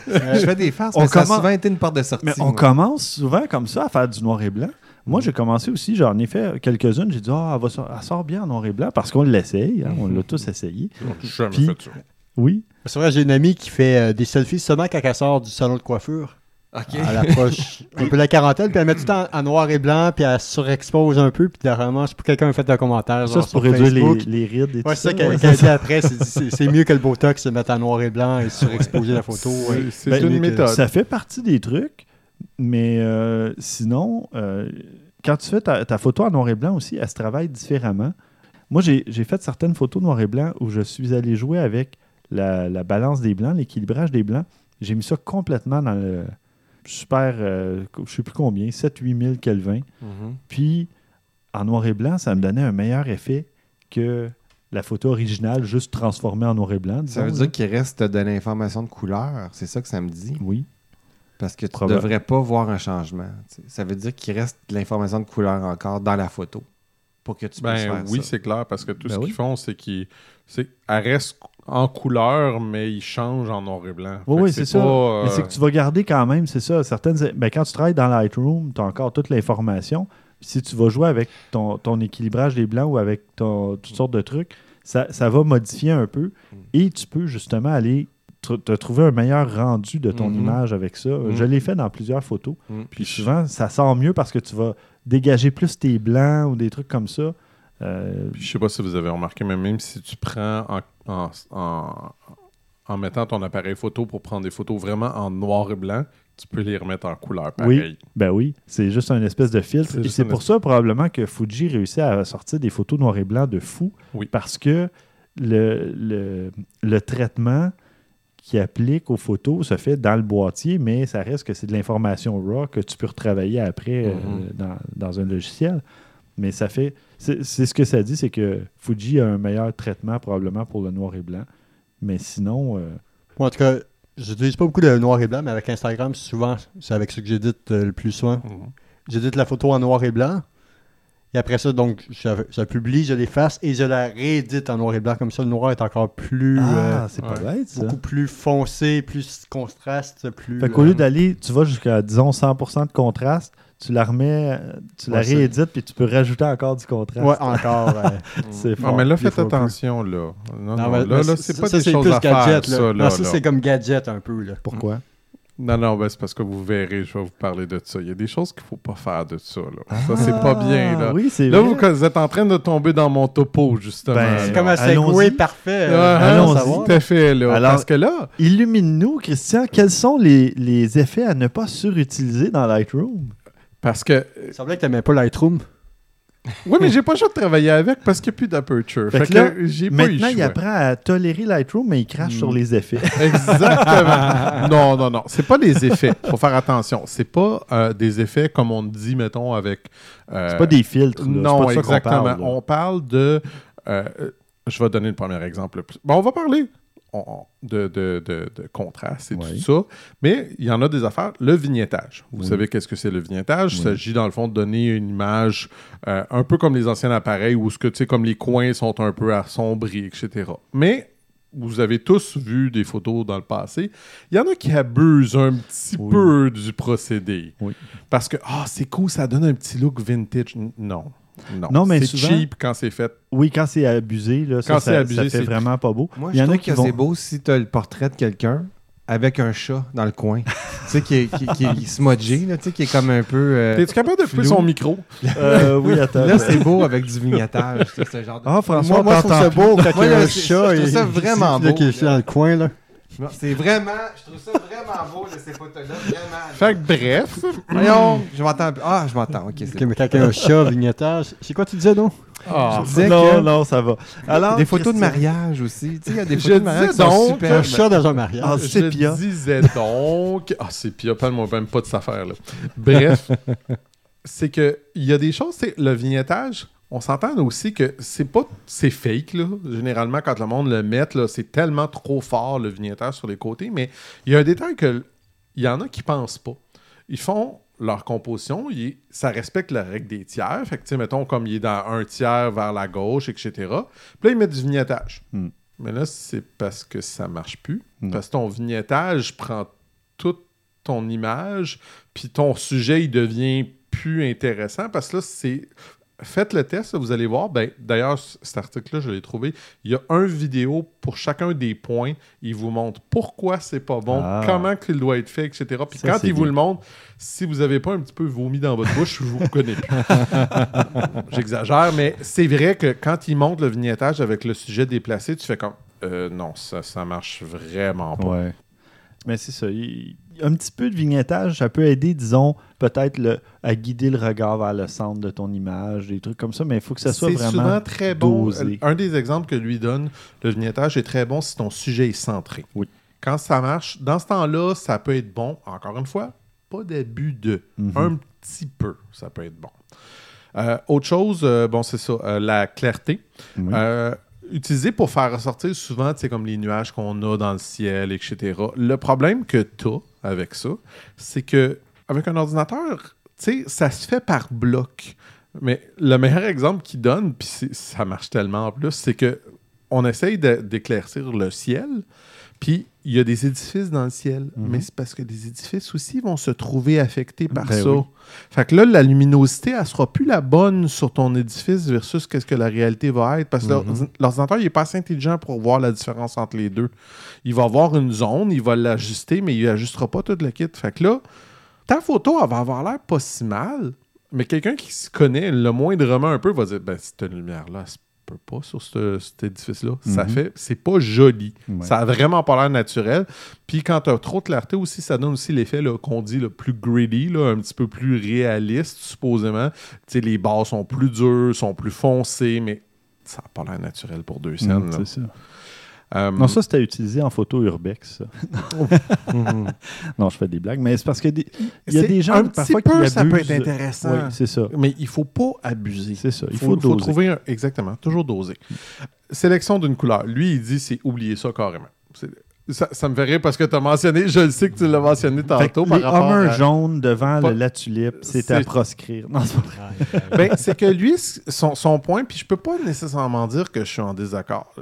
je fais des farces, On mais ça a commence- souvent été une porte de sortie. Mais on moi. commence souvent comme ça à faire du noir et blanc. Moi, Mhm. j'ai commencé aussi, j'en ai fait quelques-unes. J'ai dit, ah, elle, va sor- elle sort bien en noir et blanc parce qu'on l'essaye. hein, On l'a tous essayé. Jamais Puis- fait ça. Oui. C'est vrai, j'ai une amie qui fait euh, des selfies seulement quand elle sort du salon de coiffure. OK. Elle approche un peu la quarantaine, puis elle met tout en, en noir et blanc, puis elle surexpose un peu, puis dernièrement, je sais pas quelqu'un a fait un commentaire. Ça, c'est pour sur réduire Facebook. les, les rides et tout Ouais, ça. c'est ça qu'elle ouais. qu'elle dit après. c'est- mieux que le Botox se mettre en noir et blanc et surexposer la photo. C'est- Ben, une méthode. Ça fait partie des trucs, mais euh, sinon, euh, quand tu fais ta, ta photo en noir et blanc aussi, elle se travaille différemment. Moi, j'ai j'ai fait certaines photos noir et blanc où je suis allé jouer avec la, la balance des blancs, l'équilibrage des blancs. J'ai mis ça complètement dans le super, euh, je sais plus combien, 7-8 000 Kelvin. Mhm. Puis, en noir et blanc, ça me donnait un meilleur effet que la photo originale, juste transformée en noir et blanc. Ça veut dire qu'il reste de l'information de couleur. C'est ça que ça me dit? Oui. Parce que tu ne devrais pas voir un changement. Ça veut dire qu'il reste de l'information de couleur encore dans la photo pour que tu puisses Ben faire oui, ça. c'est clair, parce que tout Ben ce oui. qu'ils font, c'est qu'ils. Elle reste en couleur, mais ils changent en noir et blanc. Oui, c'est ça. pas, Mais c'est que tu vas garder quand même, c'est ça. Certaines, ben, quand tu travailles dans Lightroom, tu as encore toute l'information. Si tu vas jouer avec ton, ton équilibrage des blancs ou avec ton, toutes sortes de trucs, ça, ça va modifier un peu Mm. et tu peux justement aller tr- te trouver un meilleur rendu de ton Mhm. image avec ça. Je l'ai fait dans plusieurs photos. Mm. Puis souvent, ça sort mieux parce que tu vas dégager plus tes blancs ou des trucs comme ça. Euh, Puis je sais pas si vous avez remarqué, mais même si tu prends en, en, en- en mettant ton appareil photo pour prendre des photos vraiment en noir et blanc, tu peux les remettre en couleur pareil. Ben oui, c'est juste un espèce de filtre. C'est Et c'est pour ça probablement que Fuji réussit à sortir des photos noir et blanc de fou. Oui. Parce que le, le, le traitement qui applique aux photos se fait dans le boîtier, mais ça reste que c'est de l'information RAW que tu peux retravailler après euh, Mhm. dans, dans un logiciel. Mais ça fait. C'est c'est ce que ça dit, c'est que Fuji a un meilleur traitement probablement pour le noir et blanc. Mais sinon, euh, Moi, en tout cas, j'utilise pas beaucoup de noir et blanc, mais avec Instagram, souvent, c'est avec ça que j'édite euh, le plus souvent. Mhm. J'édite la photo en noir et blanc. Et après ça, donc, je, je la publie, je l'efface et je la réédite en noir et blanc. Comme ça, le noir est encore plus. ah, euh, c'est ouais. pas bête ça. beaucoup plus foncé, plus contraste, plus. Fait qu'au euh, lieu d'aller, tu vas jusqu'à, disons, 100% de contraste, tu la remets, euh, tu la Ouais, réédites, puis tu peux rajouter encore du contraste. Ouais, encore. C'est Non, fort. mais là, faites attention, là. Non, non, mais- là, là, c'est pas ça, des c'est choses plus à faire, gadget, là. ça, là. non, ça, c'est comme gadget un peu, là. Pourquoi? Non, non, ben, c'est parce que vous verrez, je vais vous parler de ça. Il y a des choses qu'il faut pas faire de ça, là. Ça, c'est pas bien, là. Ah, Oui, c'est Là, vrai. vous, vous êtes en train de tomber dans mon topo, justement. Ben. C'est comme un segway parfait. euh, Ah, allons-y. ah, tout à fait, là. Alors- Parce que là, Illumine-nous, Christian, quels sont les, les effets à ne pas surutiliser dans Lightroom? Parce que Il semblait que t'aimais pas Lightroom. Oui, mais j'ai pas le choix de travailler avec parce qu'il n'y a plus d'aperture. Fait Fait, que là, que j'ai pas eu Maintenant, il choix. apprend à tolérer Lightroom, mais il crache Mm. sur les effets. Exactement. non, non, non. C'est pas les effets. faut faire attention. C'est pas euh, des effets comme on dit, mettons, avec. euh, C'est pas des filtres. là. Non, pas exactement. parle, on parle de. euh, je vais donner le premier exemple. Bon, on va parler on- de, de, de, de contraste et Oui. tout ça. Mais il y en a des affaires. Le vignettage. Vous Oui. savez qu'est-ce que c'est le vignettage? Il Oui. s'agit, dans le fond, de donner une image euh, un peu comme les anciens appareils où ce que, tu sais, comme les coins sont un peu assombris, etc. Mais vous avez tous vu des photos dans le passé. Il y en a qui abusent un petit peu du procédé. Parce que, ah, c'est cool, ça donne un petit look vintage. Non. Non, Non, mais c'est souvent- cheap quand c'est fait. Oui, quand c'est abusé, là, Quand ça, c'est abusé, ça fait c'est- vraiment pas beau. Moi, Il y je en a trouve qui que vont. c'est beau si tu as le portrait de quelqu'un avec un chat dans le coin. tu sais, qui est, qui, qui est smudgé, là, tu sais, qui est comme un peu... euh, Es-tu capable de couper son micro? Euh, oui, attends. Là, c'est beau avec du vignettage, tu sais, ce genre de... Ah, François, Moi, moi, je trouve ça beau quand Moi, il y a un chat je trouve ça vraiment beau, qui est dans le coin. Là. Non, C'est vraiment... Je trouve ça vraiment beau, de ces photos-là, vraiment. Fait que bref, Voyons, je m'entends... Ah, je m'entends, OK, c'est mais quand il y a un chat, vignettage. C'est quoi tu disais, non? ah, Je disais non, que- non, ça va. Alors, Des photos de mariage aussi. Tu sais, il y a des Je photos de mariage qui disais sont donc Un chat dans un mariage. Ah, je disais donc... Ah, sépia, parle-moi même pas de cette affaire-là. Bref, c'est que il y a des choses, c'est le vignettage... On s'entend aussi que c'est pas c'est fake là. Généralement quand le monde le met c'est tellement trop fort le vignettage sur les côtés, mais il y a un détail que il y en a qui pensent pas. Ils font leur composition, ça respecte la règle des tiers. Fait que, tu sais, mettons, comme il est dans un tiers vers la gauche, etc. Puis là, ils mettent du vignettage. Hmm. Mais là, c'est parce que ça marche plus. Non. Parce que ton vignettage prend toute ton image, puis ton sujet, il devient plus intéressant. Parce que là, c'est... Faites le test, vous allez voir. Ben, D'ailleurs, cet article-là, je l'ai trouvé. Il y a un vidéo pour chacun des points. Il vous montre pourquoi c'est pas bon, Ah. comment qu'il doit être fait, etc. Puis Ça, quand il vous le montre, si vous n'avez pas un petit peu vomi dans votre bouche, je vous connais plus. J'exagère, mais c'est vrai que quand il montre le vignettage avec le sujet déplacé, tu fais comme euh, non, ça, ça marche vraiment pas. Ouais. Mais c'est ça. il- Un petit peu de vignettage, ça peut aider, disons, peut-être le- à guider le regard vers le centre de ton image, des trucs comme ça, mais il faut que ça soit C'est vraiment. souvent très bon. dosé. Un des exemples que lui donne, le vignettage est très bon si ton sujet est centré. Oui. Quand ça marche, dans ce temps-là, ça peut être bon. Encore une fois, pas d'abus de. Mhm. Un petit peu, ça peut être bon. Euh, autre chose, euh, bon, c'est ça, euh, la clarté. Oui. Utilisé pour faire ressortir souvent, comme les nuages qu'on a dans le ciel, etc. Le problème que tu as avec ça, c'est que avec un ordinateur, ça se fait par bloc. Mais le meilleur exemple qu'il donne, puis ça marche tellement en plus, c'est que on essaye d'éclaircir le ciel, puis il y a des édifices dans le ciel. Mhm. Mais c'est parce que des édifices aussi vont se trouver affectés par Ben ça. oui. Fait que là, la luminosité, elle sera plus la bonne sur ton édifice versus qu'est-ce que la réalité va être. Parce que Mhm. l'ordi- l'ordinateur, il n'est pas assez intelligent pour voir la différence entre les deux. Il va avoir une zone, il va l'ajuster, mais il n'ajustera pas tout le kit. Fait que là, ta photo, elle va avoir l'air pas si mal, mais quelqu'un qui se connaît le moindrement un peu va dire ben, cette lumière-là, elle se peut pas sur ce- cet édifice-là. Ça Mhm. fait, c'est pas joli. Ouais. Ça a vraiment pas l'air naturel. Puis quand tu as trop de clarté aussi, ça donne aussi l'effet qu'on dit le plus gritty, là, un petit peu plus réaliste, supposément. Les barres sont plus dures, sont plus foncées, mais ça n'a pas l'air naturel pour deux scènes. Mm, c'est ça. Euh, Non, ça, c'était utilisé en photo urbex. Mhm. non, je fais des blagues, mais c'est parce que des- il y a des gens un parfois petit peu, qui ça peut être intéressant. Oui, c'est ça. Mais il faut pas abuser. C'est ça. Il Il faut, doser. trouver un- exactement, toujours doser. Sélection d'une couleur. Lui, il dit c'est oublier ça carrément. C'est- Ça, ça me fait rire parce que tu as mentionné, je le sais que tu l'as mentionné Fait tantôt par les rapport Hummers à- jaunes devant Pas- le la tulipe, c'est à proscrire. Non, c'est pas vrai. Ben, c'est que lui, son, son point, puis je peux pas nécessairement dire que je suis en désaccord.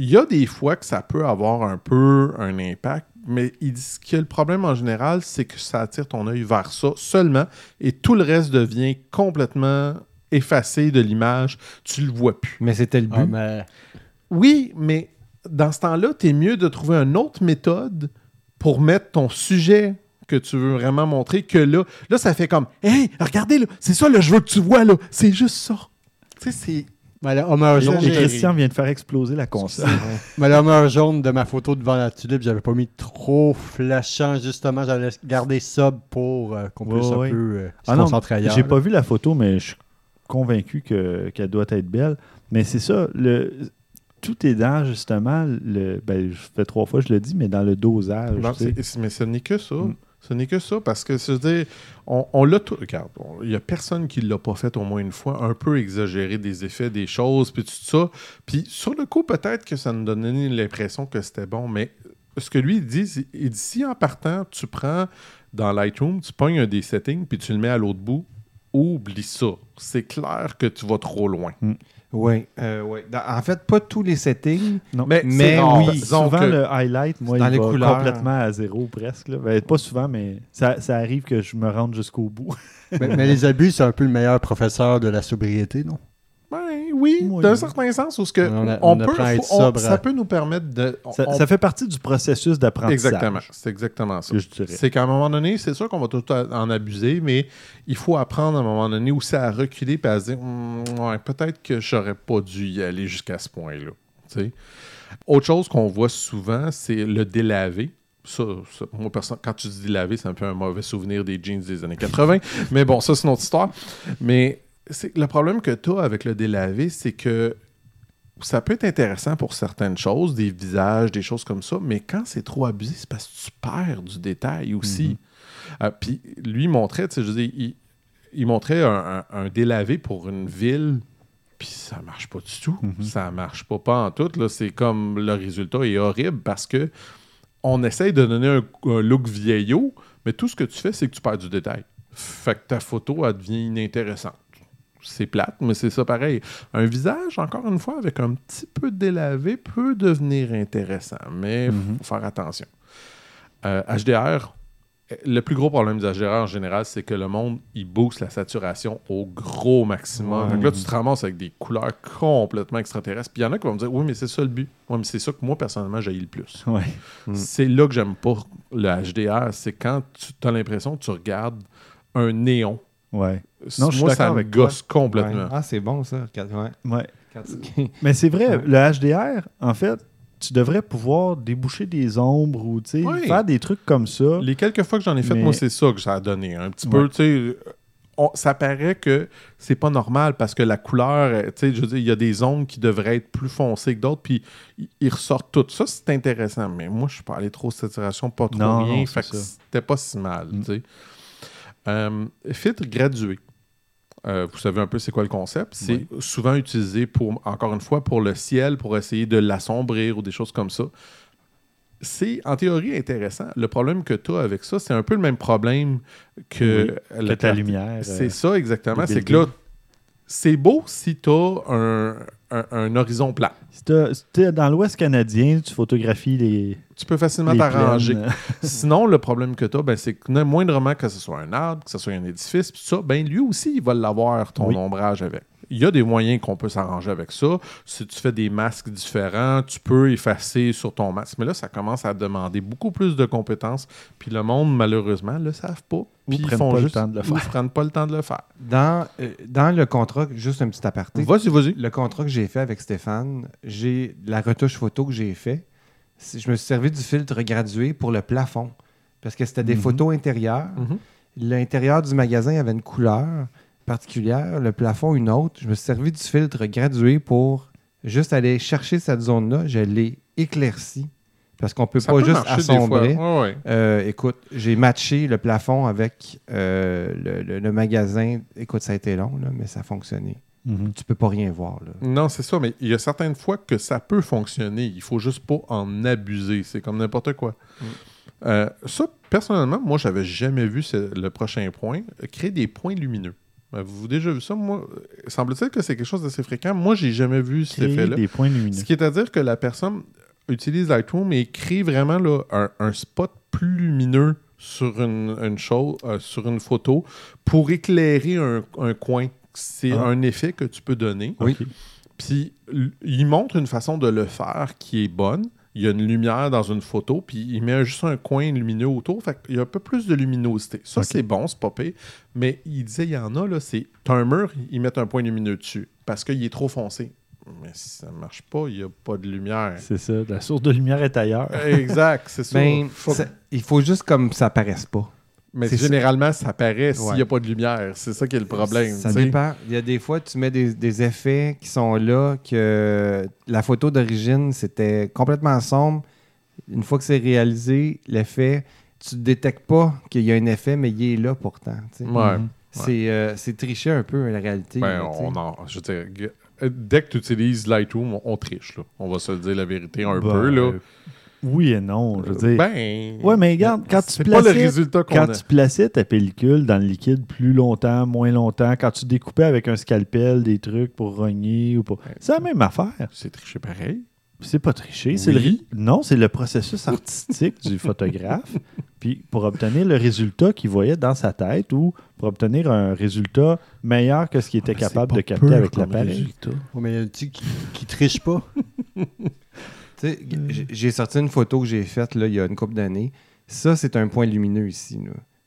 Il y a des fois que ça peut avoir un peu un impact, mais il dit que le problème en général, c'est que ça attire ton œil vers ça seulement et tout le reste devient complètement effacé de l'image. Tu le vois plus. Mais c'était le but. Ah, mais Oui, mais dans ce temps-là, tu es mieux de trouver une autre méthode pour mettre ton sujet que tu veux vraiment montrer que là, là, ça fait comme Hey, regardez, là, c'est ça le je veux que tu vois, là. C'est juste ça. Tu sais, c'est. Mais le Homer jaune, et Christian vient de faire exploser la console. mais le Homer jaune de ma photo devant la tulipe, j'avais pas mis trop flashant. Justement, j'avais gardé sub pour euh, qu'on puisse ouais. un peu euh, se Ah non, concentrer ailleurs. J'ai pas vu la photo, mais je convaincu que- qu'elle doit être belle. Mais c'est ça, le, tout est dans justement, le, ben, je fais trois fois, je le dis, mais dans le dosage. Non, mais ce n'est que ça. Mm. Ce n'est que ça, parce que, c'est-à-dire, on, l'a tout. Regarde, il n'y a personne qui ne l'a pas fait au moins une fois, un peu exagéré des effets, des choses, puis tout ça. Puis sur le coup, peut-être que ça nous donnait l'impression que c'était bon, mais ce que lui, dit, c'est- il dit si en partant, tu prends dans Lightroom, tu pognes un des settings, puis tu le mets à l'autre bout, oublie ça. C'est clair que tu vas trop loin. Oui, euh, ouais. Dans- En fait, pas tous les settings. Non. Mais, Mais c'est rare. oui, Disons souvent, que- le highlight, moi, dans il les va couleurs. complètement à zéro presque. là. Ben, pas souvent, mais ça, ça arrive que je me rende jusqu'au bout. mais, mais les abus, c'est un peu le meilleur professeur de la sobriété, non? Ben oui, Oui. d'un certain sens, où ce que On a- on on peut, faut- on- ça peut nous permettre de... on- Ça, on- ça fait partie du processus d'apprentissage. Exactement, c'est exactement ça. C'est qu'à un moment donné, c'est sûr qu'on va tout en abuser, mais il faut apprendre à un moment donné aussi à reculer et à se dire Hum, ouais, peut-être que j'aurais pas dû y aller jusqu'à ce point-là. Autre chose qu'on voit souvent, c'est le délavé. Ça, ça, moi, perso- quand tu dis délavé, ça me fait un mauvais souvenir des jeans des années 80. mais bon, ça, c'est une autre histoire. Mais le problème que tu as avec le délavé, c'est que ça peut être intéressant pour certaines choses, des visages, des choses comme ça, mais quand c'est trop abusé, c'est parce que tu perds du détail aussi. Euh, Puis lui il montrait, tu sais, je veux dire, il, il montrait un, un- un délavé pour une ville, puis ça marche pas du tout. Mhm. Ça marche pas, pas en tout. là. C'est comme le résultat est horrible parce que on essaye de donner un, un look vieillot, mais tout ce que tu fais, c'est que tu perds du détail. Fait que ta photo, elle devient inintéressante. C'est plate, mais c'est ça pareil. Un visage, encore une fois, avec un petit peu de délavé, peut devenir intéressant, mais il Mhm. faut faire attention. Euh, HDR, le plus gros problème du HDR en général, c'est que le monde, il booste la saturation au gros maximum. Que là, tu te ramasses avec des couleurs complètement extraterrestres. Puis il y en a qui vont me dire, oui, mais c'est ça le but. Oui, mais c'est ça que moi, personnellement, j'ai le plus. Ouais. Mm. C'est là que j'aime pas le HDR. C'est quand tu as l'impression que tu regardes un néon. Ouais. Non, je suis moi, ça d'accord me avec toi. gosse complètement. Ouais. Ah, c'est bon ça. Ouais. Ouais. Tu- Mais c'est vrai, Ouais. le HDR, en fait, tu devrais pouvoir déboucher des ombres ou tu sais, Oui. faire des trucs comme ça. Les quelques fois que j'en ai fait, Mais- moi, c'est ça que ça a donné. Un petit Ouais. peu, tu sais. ça paraît que c'est pas normal parce que la couleur, euh, tu sais, je veux dire, il y a des ondes qui devraient être plus foncées que d'autres, puis ils- ressortent tout. Ça, c'est intéressant, mais moi, je suis pas allé trop saturation, pas trop Non, rien, non, fait c'est que ça. c'était pas si mal, Mm. tu sais. Euh, filtre gradué. Euh, vous savez un peu c'est quoi le concept. C'est souvent utilisé pour, encore une fois, pour le ciel, pour essayer de l'assombrir ou des choses comme ça. C'est en théorie intéressant. Le problème que tu as avec ça, c'est un peu le même problème que, Que la ta clarté. lumière. C'est euh, ça exactement. C'est que là, c'est beau si tu as un, un- un horizon plat. si t'es dans l'Ouest canadien, tu photographies les. Tu peux facilement t'arranger. Sinon, le problème que tu as, ben, c'est que moindrement que ce soit un arbre, que ce soit un édifice, puis ça, ben, lui aussi, il va l'avoir, ton Oui. ombrage avec. Il y a des moyens qu'on peut s'arranger avec ça. Si tu fais des masques différents, tu peux effacer sur ton masque. Mais là, ça commence à demander beaucoup plus de compétences. Puis le monde, malheureusement, ne le savent pas. Puis ils font pas le temps de le faire. ils prennent pas le temps de le faire. Dans, euh, dans le contrat, juste un petit aparté. Vas-y, vas-y. Le contrat que j'ai fait avec Stéphane, j'ai la retouche photo que j'ai fait. Je me suis servi du filtre gradué pour le plafond. Parce que c'était des Mhm. photos intérieures. Mhm. L'intérieur du magasin avait une couleur particulière, le plafond une autre. Je me suis servi du filtre gradué pour juste aller chercher cette zone-là. Je l'ai éclairci. Parce qu'on peut Ça pas peut juste marcher des fois. assombrer. Ouais, ouais. Euh, écoute, j'ai matché le plafond avec euh, le, le- le magasin. Écoute, ça a été long, là, mais ça a fonctionné. Mhm. Tu peux pas rien voir. Là. Non, c'est ça, mais il y a certaines fois que ça peut fonctionner. Il faut juste pas en abuser. C'est comme n'importe quoi. Mm. Euh, ça, personnellement, moi, j'avais jamais vu ce- le prochain point. Créer des points lumineux. Avez-vous déjà vu ça? Moi, euh, semble-t-il que c'est quelque chose d'assez fréquent. Moi, j'ai jamais vu cet effet-là. des points lumineux. Ce qui est à dire que la personne utilise Lightroom et crée vraiment là, un, un spot plus lumineux sur une, une chose, euh, sur une photo pour éclairer un, un coin. C'est Ah. un effet que tu peux donner. Oui. Puis il montre une façon de le faire qui est bonne. Il y a une lumière dans une photo, puis il met juste un coin lumineux autour. Fait qu'il y a un peu plus de luminosité. Ça, c'est bon, c'est pas pire. Mais il disait, il y en a, là, c'est. T'as un mur, ils mettent un point lumineux dessus parce qu'il est trop foncé. Mais si ça marche pas, il n'y a pas de lumière. C'est ça. La source de lumière est ailleurs. exact, c'est ça. Ben, Faut- ça- il faut juste comme ça paraisse pas. Mais ça. généralement, ça paraît s'il n'y Ouais. a pas de lumière. C'est ça qui est le problème. Ça dépend. Il y a des fois, tu mets des, des effets qui sont là, que la photo d'origine, c'était complètement sombre. Une fois que c'est réalisé, l'effet, tu ne détectes pas qu'il y a un effet, mais il est là pourtant. C'est euh, c'est tricher un peu la réalité. Ben, là, on en- je veux dire, g- euh, dès que tu utilises Lightroom, on, on triche. Là. On va se le dire la vérité un Ben, peu. Là. Oui et non, je veux dire. Ben, ouais, mais regarde, quand tu c'est pas le plaçais, résultat qu'on quand a. tu plaçais ta pellicule dans le liquide plus longtemps, moins longtemps, quand tu découpais avec un scalpel des trucs pour rogner ou pour. C'est la même affaire. C'est triché pareil. C'est pas tricher. C'est le... Oui. Non, c'est le processus artistique du photographe. Puis pour obtenir le résultat qu'il voyait dans sa tête ou pour obtenir un résultat meilleur que ce qu'il était Ah, Mais capable de pas capter avec l'appareil. résultat. Ouais, mais il y en a-tu qui, qui trichent pas? Tu j- J'ai sorti une photo que j'ai faite là, il y a une couple d'années. Ça, c'est un point lumineux ici.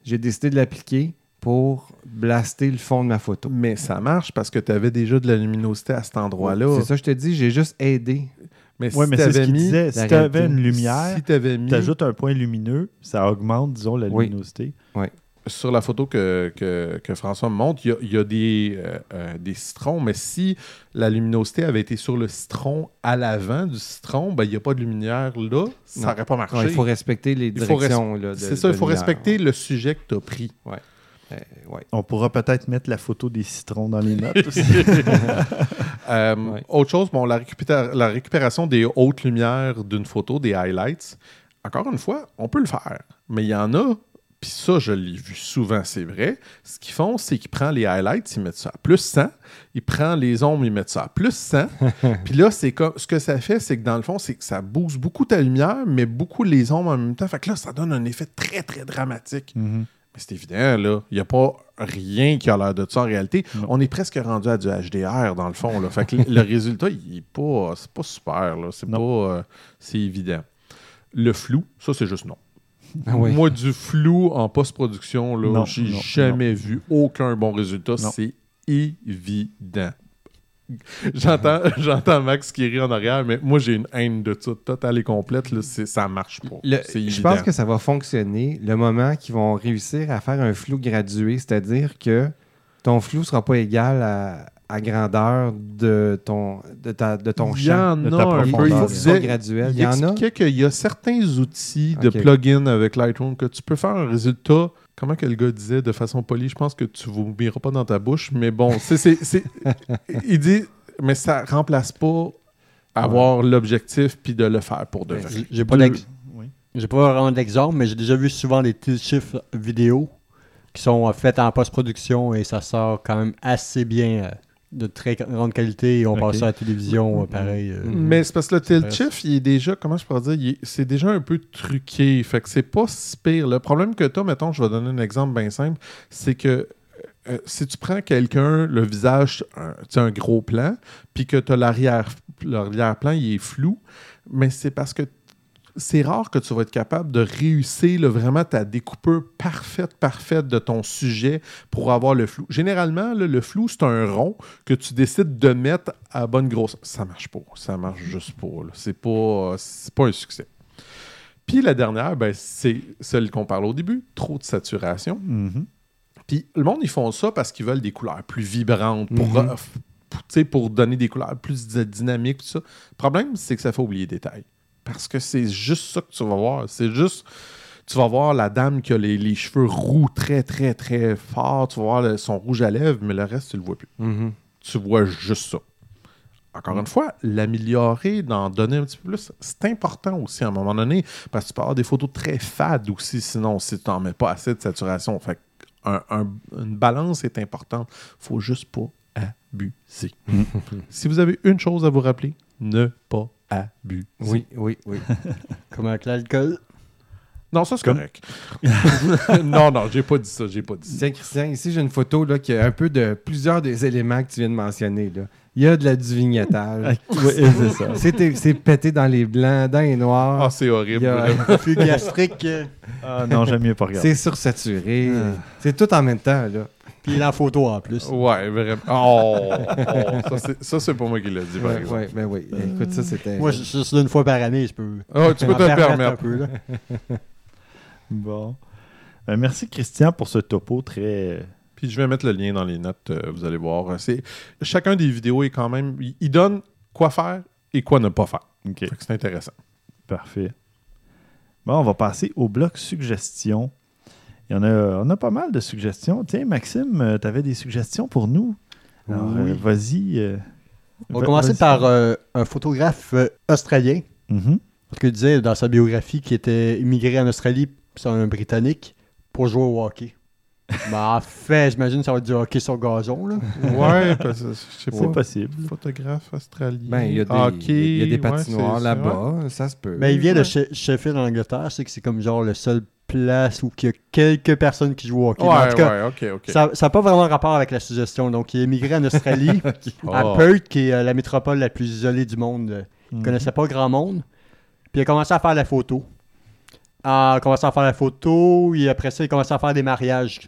J'ai décidé de l'appliquer pour blaster le fond de ma photo. Mais ça marche parce que tu avais déjà de la luminosité à cet endroit-là. C'est ça, je te dis, j'ai juste aidé. Mais Oui, si t'avais qu'il mis, disait. Si tu avais une lumière, si t'avais mis tu ajoutes un point lumineux, ça augmente, disons, la Oui. luminosité. Sur la photo que, que, que François me montre, il y a, il y a des, euh, euh, des citrons, mais si la luminosité avait été sur le citron à l'avant du citron, ben, il n'y a pas de lumière là, ça n'aurait pas marché. Non, il faut respecter les directions. C'est ça, il faut lumière. respecter le sujet que tu as pris. Euh, ouais. On pourra peut-être mettre la photo des citrons dans les notes aussi. Euh, Ouais. Autre chose, bon, la, récupéra- la récupération des hautes lumières d'une photo, des highlights, encore une fois, on peut le faire. Mais il y en a, puis ça, je l'ai vu souvent, c'est vrai. Ce qu'ils font, c'est qu'ils prennent les highlights, ils mettent ça à plus 100. Ils prennent les ombres, ils mettent ça à plus 100. puis là, c'est comme, ce que ça fait, c'est que dans le fond, c'est que ça booste beaucoup ta lumière, mais beaucoup les ombres en même temps. Fait que là, ça donne un effet très, très dramatique. Mhm. Mais c'est évident, là. Il n'y a pas rien qui a l'air de ça en réalité. Non. On est presque rendu à du HDR, dans le fond. Là. Fait que le- résultat, il est pas, c'est pas super. Là. C'est pas... Euh, c'est évident. Le flou, ça, c'est juste non. Ah oui. Moi, du flou en post-production, là, j'ai non, jamais vu aucun bon résultat. C'est évident. J'entends, j'entends Max qui rit en arrière, mais moi, j'ai une haine de ça totale et complète. Là. C'est, ça marche pas. Le- je pense que ça va fonctionner le moment qu'ils vont réussir à faire un flou gradué, c'est-à-dire que ton flou ne sera pas égal à, à grandeur de ton, de ta, de ton Il y champ. en de a ta un peu. profondeur. Il disait- graduel. Il Il y en a. expliquait qu'il y a certains outils de plugin avec Lightroom que tu peux faire un résultat. Comment que le gars disait de façon polie, je pense que tu ne vomiras pas dans ta bouche, mais bon, c'est, c'est- c'est- il dit, mais ça remplace pas avoir l'objectif puis de le faire pour de Ben, vrai. J'ai- pas Oui. j'ai pas vraiment d'exemple, mais j'ai déjà vu souvent des petits chiffres vidéo qui sont euh, faits en post-production et ça sort quand même assez bien, euh, de très grande qualité et on Ok. passe ça à la télévision, euh, pareil. euh. Mhm. Mais c'est parce que le shift, il est déjà, comment je pourrais dire, il est- c'est déjà un peu truqué. Fait que c'est pas si pire. Le problème que tu as, mettons, je vais donner un exemple bien simple, c'est que euh, si tu prends quelqu'un, le visage, tu un gros plan, puis que tu as l'arrière- l'arrière-plan, il est flou, mais c'est parce que c'est rare que tu vas être capable de réussir là, vraiment ta découpeur parfaite, parfaite de ton sujet pour avoir le flou. Généralement, là, le flou, c'est un rond que tu décides de mettre à bonne grosse. Ça marche pas. Ça marche juste pas. C'est pas, c'est pas un succès. Puis la dernière, ben, c'est celle qu'on parle au début, trop de saturation. Mhm. Puis le monde, ils font ça parce qu'ils veulent des couleurs plus vibrantes pour, Mhm. euh, pour, donner des couleurs plus dy- dynamiques. Tout ça. Le problème, c'est que ça fait oublier les détails. Parce que c'est juste ça que tu vas voir. C'est juste. Tu vas voir la dame qui a les, les cheveux roux très, très, très forts. Tu vas voir le- son rouge à lèvres, mais le reste, tu le vois plus. Mhm. Tu vois juste ça. Encore une fois, l'améliorer, d'en donner un petit peu plus, c'est important aussi à un moment donné, parce que tu peux avoir des photos très fades aussi, sinon, si tu n'en mets pas assez de saturation. Fait un- une balance est importante. faut juste pas abuser. si vous avez une chose à vous rappeler, ne pas Oui, oui, oui. Comme avec l'alcool. Non, ça c'est correct. non, non, j'ai pas dit ça, j'ai pas dit ça. Tiens, Christian, ici, j'ai une photo là, qui a un peu de plusieurs des éléments que tu viens de mentionner. Là. Il y a de la du vignettage. C'est ça. C'est c'est pété dans les blancs, dans les noirs. Ah, c'est horrible. Il y a- là. Flux gastrique. Ah, non, j'aime mieux pas regarder. c'est sursaturé. Ah. C'est tout en même temps. Là. Puis la photo en plus. Ouais, vraiment. Oh, oh, ça, c'est- pas moi qui l'ai dit, par Ouais, exemple. ouais, ben oui. Écoute, ça, c'était. Moi, je- juste une fois par année, je peux. Ah, tu peux te le permettre permettre. un peu, là. Bon. Ben, merci Christian pour ce topo très. Puis je vais mettre le lien dans les notes, euh, vous allez voir. C'est, chacun des vidéos est quand même. Il, donne quoi faire et quoi ne pas faire. Ok, Fait que c'est intéressant. parfait. Bon, on va passer au bloc suggestions. Il y en a, on a pas mal de suggestions. Tiens, Maxime, tu avais des suggestions pour nous? Alors, Oui. euh, vas-y. euh, On va commencer par euh, un photographe euh, australien. Mhm. Parce qu'il disait dans sa biographie qu'il était immigré en Australie, c'est un Britannique, pour jouer au hockey. Ben, en fait, j'imagine que ça va être du hockey sur gazon. Là. Ouais, parce que je sais C'est pas. possible. Photographe australien. Ben, il y a des, hockey, il y a des ouais, patinoires là-bas, ça se peut. Ben, il vient de Sheffield en Angleterre. C'est que c'est comme genre le seul place où il y a quelques personnes qui jouent au hockey. Ouais, en tout cas, ouais, ça n'a pas vraiment rapport avec la suggestion. Donc, il est immigré en Australie, à Oh. Perth, qui est euh, la métropole la plus isolée du monde. Il Mhm. connaissait pas grand monde. Puis il a commencé à faire la photo. En commençant à faire la photo, et après ça, il a commencé à faire des mariages.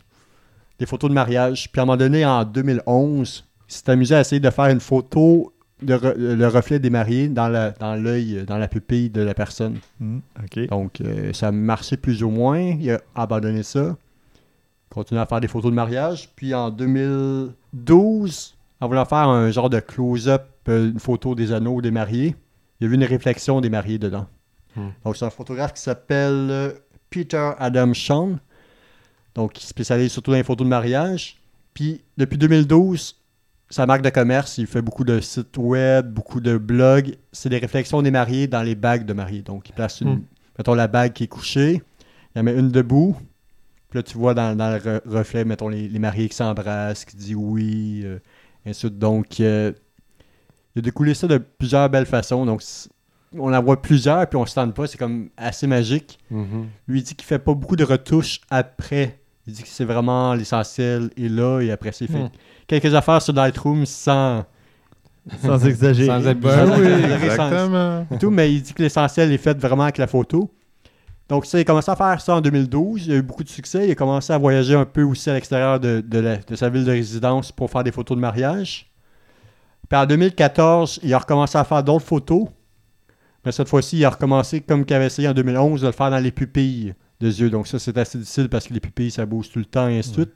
Des photos de mariage. Puis à un moment donné, en 2011, il s'est amusé à essayer de faire une photo re- le reflet des mariés dans l'œil, euh, dans la pupille de la personne. Ok. Donc, euh, ça marchait plus ou moins. Il a abandonné ça. Continué à faire des photos de mariage. Puis en 2012, en voulant faire un genre de close-up, euh, une photo des anneaux des mariés, il y a vu une réflexion des mariés dedans. Hmm. Donc, c'est un photographe qui s'appelle Peter Adam Sean. Donc, il spécialise surtout dans les photos de mariage. Puis, depuis 2012, sa marque de commerce, il fait beaucoup de sites web, beaucoup de blogs. C'est des réflexions des mariés dans les bagues de mariés. Donc, il place une, Hmm. mettons la bague qui est couchée, il en met une debout. Puis là, tu vois dans, dans le re- reflet, mettons les, les mariés qui s'embrassent, qui disent oui, euh, ainsi de suite. Donc, euh, il a découlé ça de plusieurs belles façons. Donc, on en voit plusieurs, puis on se tente pas. C'est comme assez magique. Mhm. Lui, il dit qu'il fait pas beaucoup de retouches après. Il dit que c'est vraiment l'essentiel est là, et après il fait Hmm. quelques affaires sur Lightroom sans, Sans exagérer. Sans abuser. Ben Sans- exactement. et tout, mais il dit que l'essentiel est fait vraiment avec la photo. Donc ça, il a commencé à faire ça en 2012. Il a eu beaucoup de succès. Il a commencé à voyager un peu aussi à l'extérieur de, de la- de sa ville de résidence pour faire des photos de mariage. Puis en 2014, il a recommencé à faire d'autres photos. Mais cette fois-ci, il a recommencé comme qu'il avait essayé en 2011 de le faire dans les pupilles des yeux. Donc ça, c'est assez difficile parce que les pupilles, ça bouge tout le temps et ainsi de suite.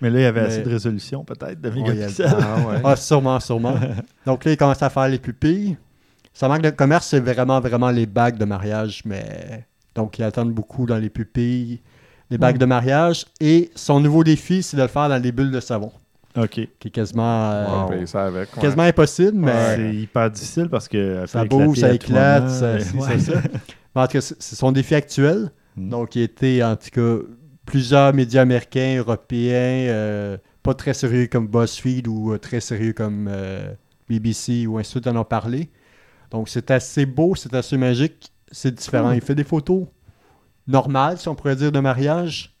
Mais là, il y avait Mais- assez de résolution, peut-être, de Ouais, mégapixels. Ah ouais. Ah, sûrement, sûrement. Donc là, il commence à faire les pupilles. Sa marque de commerce, c'est vraiment, vraiment les bagues de mariage, mais... Donc, il attend beaucoup dans les pupilles, les bagues de mariage. Et son nouveau défi, c'est de le faire dans des bulles de savon, OK. qui est quasiment, euh, ça avec. ouais. quasiment impossible, mais C'est hyper difficile parce que ça bouge, ça éclate, ça, Ouais. ça, ça. Mais en tout cas, c'est c'est son défi actuel. Mm. Donc, il était, en tout cas, plusieurs médias américains, européens, euh, pas très sérieux comme BuzzFeed ou euh, très sérieux comme euh, BBC ou ainsi de suite en ont parlé. Donc, c'est assez beau, c'est assez magique, c'est différent. Il fait des photos normales, si on pourrait dire, de mariage.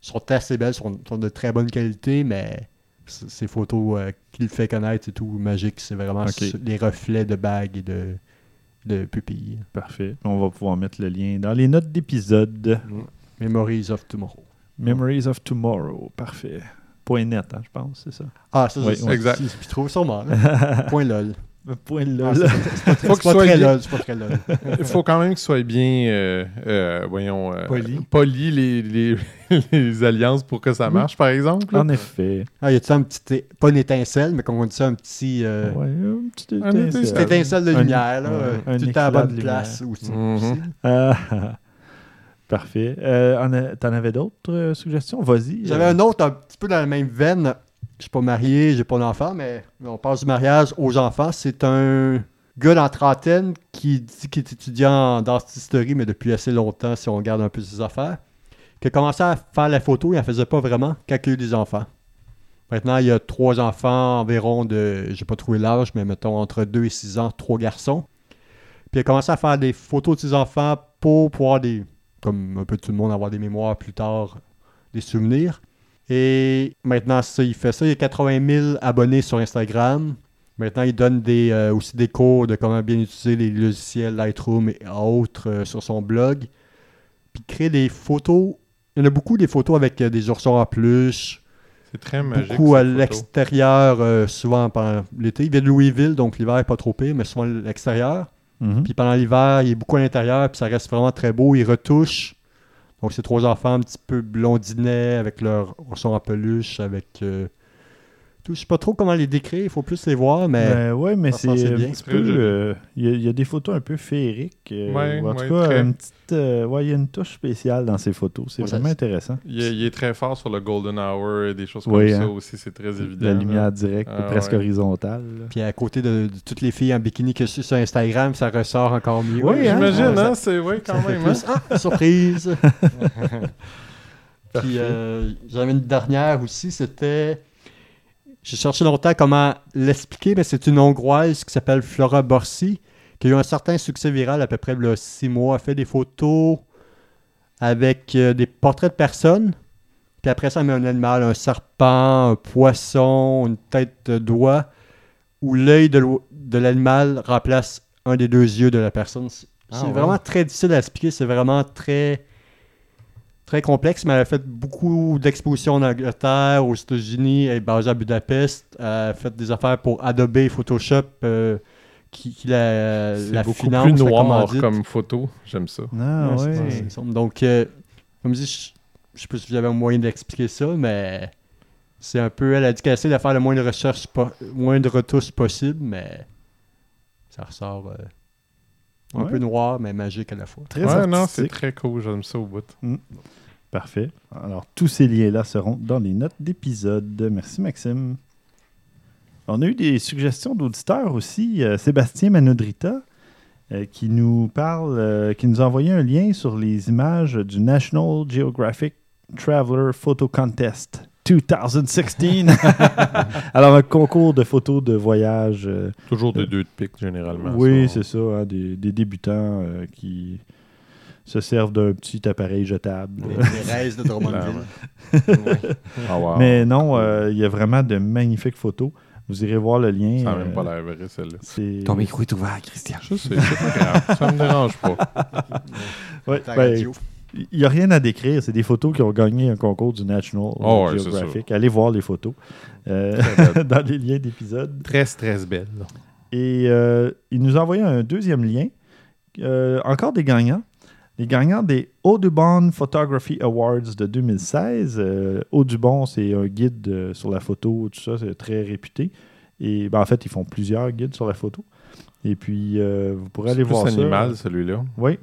sont assez belles, sont, sont de très bonne qualité, mais ces photos qu'il fait connaître et tout, magique, c'est vraiment les reflets de bagues et de, de pupilles. Parfait. On va pouvoir mettre le lien dans les notes d'épisode. Memories of Tomorrow. Memories of Tomorrow. Parfait. Point net, hein, je pense, c'est ça? Ah, ça, Oui, c'est oui. exact. Je trouve sûrement. là. Point lol. Point Ah, là. c'est pas- pas pas soit très lol. C'est pas très lol. Il faut quand même qu'il soit bien, euh, euh, voyons, euh, Poli. poli les, les, les alliances pour que ça marche, par exemple. là. En effet. Ah, y a-tu un petit. Pas une étincelle, mais comme on dit ça, un petit. euh, Ouais, un petit Un étincelle. étincelle. Étincelle de Un- lumière, là. un tout le temps à bonne de place aussi. Mhm. aussi. Ah, Parfait. Euh, T'en avais d'autres euh, suggestions? Vas-y. J'avais euh, un autre un petit peu dans la même veine. Je suis pas marié, j'ai pas d'enfant, mais on passe du mariage aux enfants. C'est un gars la trentaine qui dit qu'il est étudiant en dentisterie, mais depuis assez longtemps, si on regarde un peu ses affaires, qui a commencé à faire la photo, il en faisait pas vraiment quand il eu des enfants. Maintenant, il y a trois enfants environ de, j'ai pas trouvé l'âge, mais mettons entre 2 et 6 ans, trois garçons. Puis il a commencé à faire des photos de ses enfants pour pouvoir des, comme un peu tout le monde, avoir des mémoires plus tard, des souvenirs. Et maintenant, ça, il fait ça. Il y a 80 000 abonnés sur Instagram. Maintenant, il donne des, euh, aussi des cours de comment bien utiliser les logiciels Lightroom et autres euh, sur son blog. Puis il crée des photos. Il y en a beaucoup des photos avec euh, des oursons en peluche. C'est très magique. Beaucoup à l'extérieur, euh, souvent pendant l'été. Il vient de Louisville, donc l'hiver n'est pas trop pire, mais souvent à l'extérieur. mhm. Puis pendant l'hiver, il est beaucoup à l'intérieur, puis ça reste vraiment très beau. Il retouche. Donc, c'est trois enfants un petit peu blondinets avec leur ourson en peluche, avec euh, Je sais pas trop comment les décrire, il faut plus les voir, mais Ben ouais, mais c'est un bien. petit peu. euh, Il y, a- il y a des photos un peu féeriques. euh, Ouais, ou en tout cas, très. une petite, euh, ouais, il y a une touche spéciale dans ces photos. C'est vraiment intéressant. Il est, il est très fort sur le golden hour et des choses comme Oui, ça hein. aussi, c'est très évident. La là. lumière directe, Ah, presque ouais. horizontale. là. puis à côté de, de toutes les filles en bikini que je suis sur Instagram, ça ressort encore mieux. Oui, hein? J'imagine, hein? C'est oui, quand même. hein. Ah, surprise! Puis euh, j'avais une dernière aussi, c'était. J'ai cherché longtemps comment l'expliquer, mais c'est une Hongroise qui s'appelle Flora Borsi, qui a eu un certain succès viral à peu près il y a six mois. Elle fait des photos avec euh, des portraits de personnes. Puis après ça, elle met un animal, un serpent, un poisson, une tête de doigt, où l'œil de l'animal remplace un des deux yeux de la personne. C'est Ah ouais. vraiment très difficile à expliquer, c'est vraiment très très complexe, mais elle a fait beaucoup d'expositions en Angleterre, aux États-Unis, elle est basée à Budapest, elle a fait des affaires pour Adobe et Photoshop euh, qui, qui la, C'est la beaucoup finance, plus noir comme photo. J'aime ça. Ah, Ouais, ouais. c'est- c'est ça. Donc, euh, comme je dis, je, je sais pas si j'avais un moyen d'expliquer ça, mais c'est un peu. Elle a dit qu'elle essaie de faire le moins de recherche, po- moins de retouches possible, mais ça ressort euh, un Ouais. peu noir, mais magique à la fois. Très Ouais, non, c'est très cool. J'aime ça au bout. Parfait. Alors, tous ces liens-là seront dans les notes d'épisode. Merci, Maxime. On a eu des suggestions d'auditeurs aussi. Euh, Sébastien Manodrita, euh, qui nous parle, euh, qui nous a envoyé un lien sur les images du National Geographic Traveler Photo Contest 2016. Alors, un concours de photos de voyage. euh, Toujours des Euh, deux de pique, généralement. oui, c'est ça, hein, des, des débutants euh, qui se servent d'un petit appareil jetable. Les raies de Drummondville. Wow. Mais non, euh, il y a vraiment de magnifiques photos. Vous irez voir le lien. Ça n'a même pas l'air vrai, celle-là. Ton micro est ouvert, Christian. Je sais, c'est pas grave. Ça me dérange pas. Ouais, ben, radio. Il n'y a rien à décrire. C'est des photos qui ont gagné un concours du National Oh, ouais, c'est Geographic. Allez voir les photos euh, Très dans les liens d'épisode. Très stress belle. Et euh, il nous a envoyé un deuxième lien. Euh, encore des gagnants. Les gagnants des Audubon Photography Awards de 2016. Euh, Audubon, c'est un guide sur la photo, tout ça, c'est très réputé. Et ben, en fait, ils font plusieurs guides sur la photo. Et puis, vous pourrez C'est aller plus voir animal, ça. celui-là. Oui.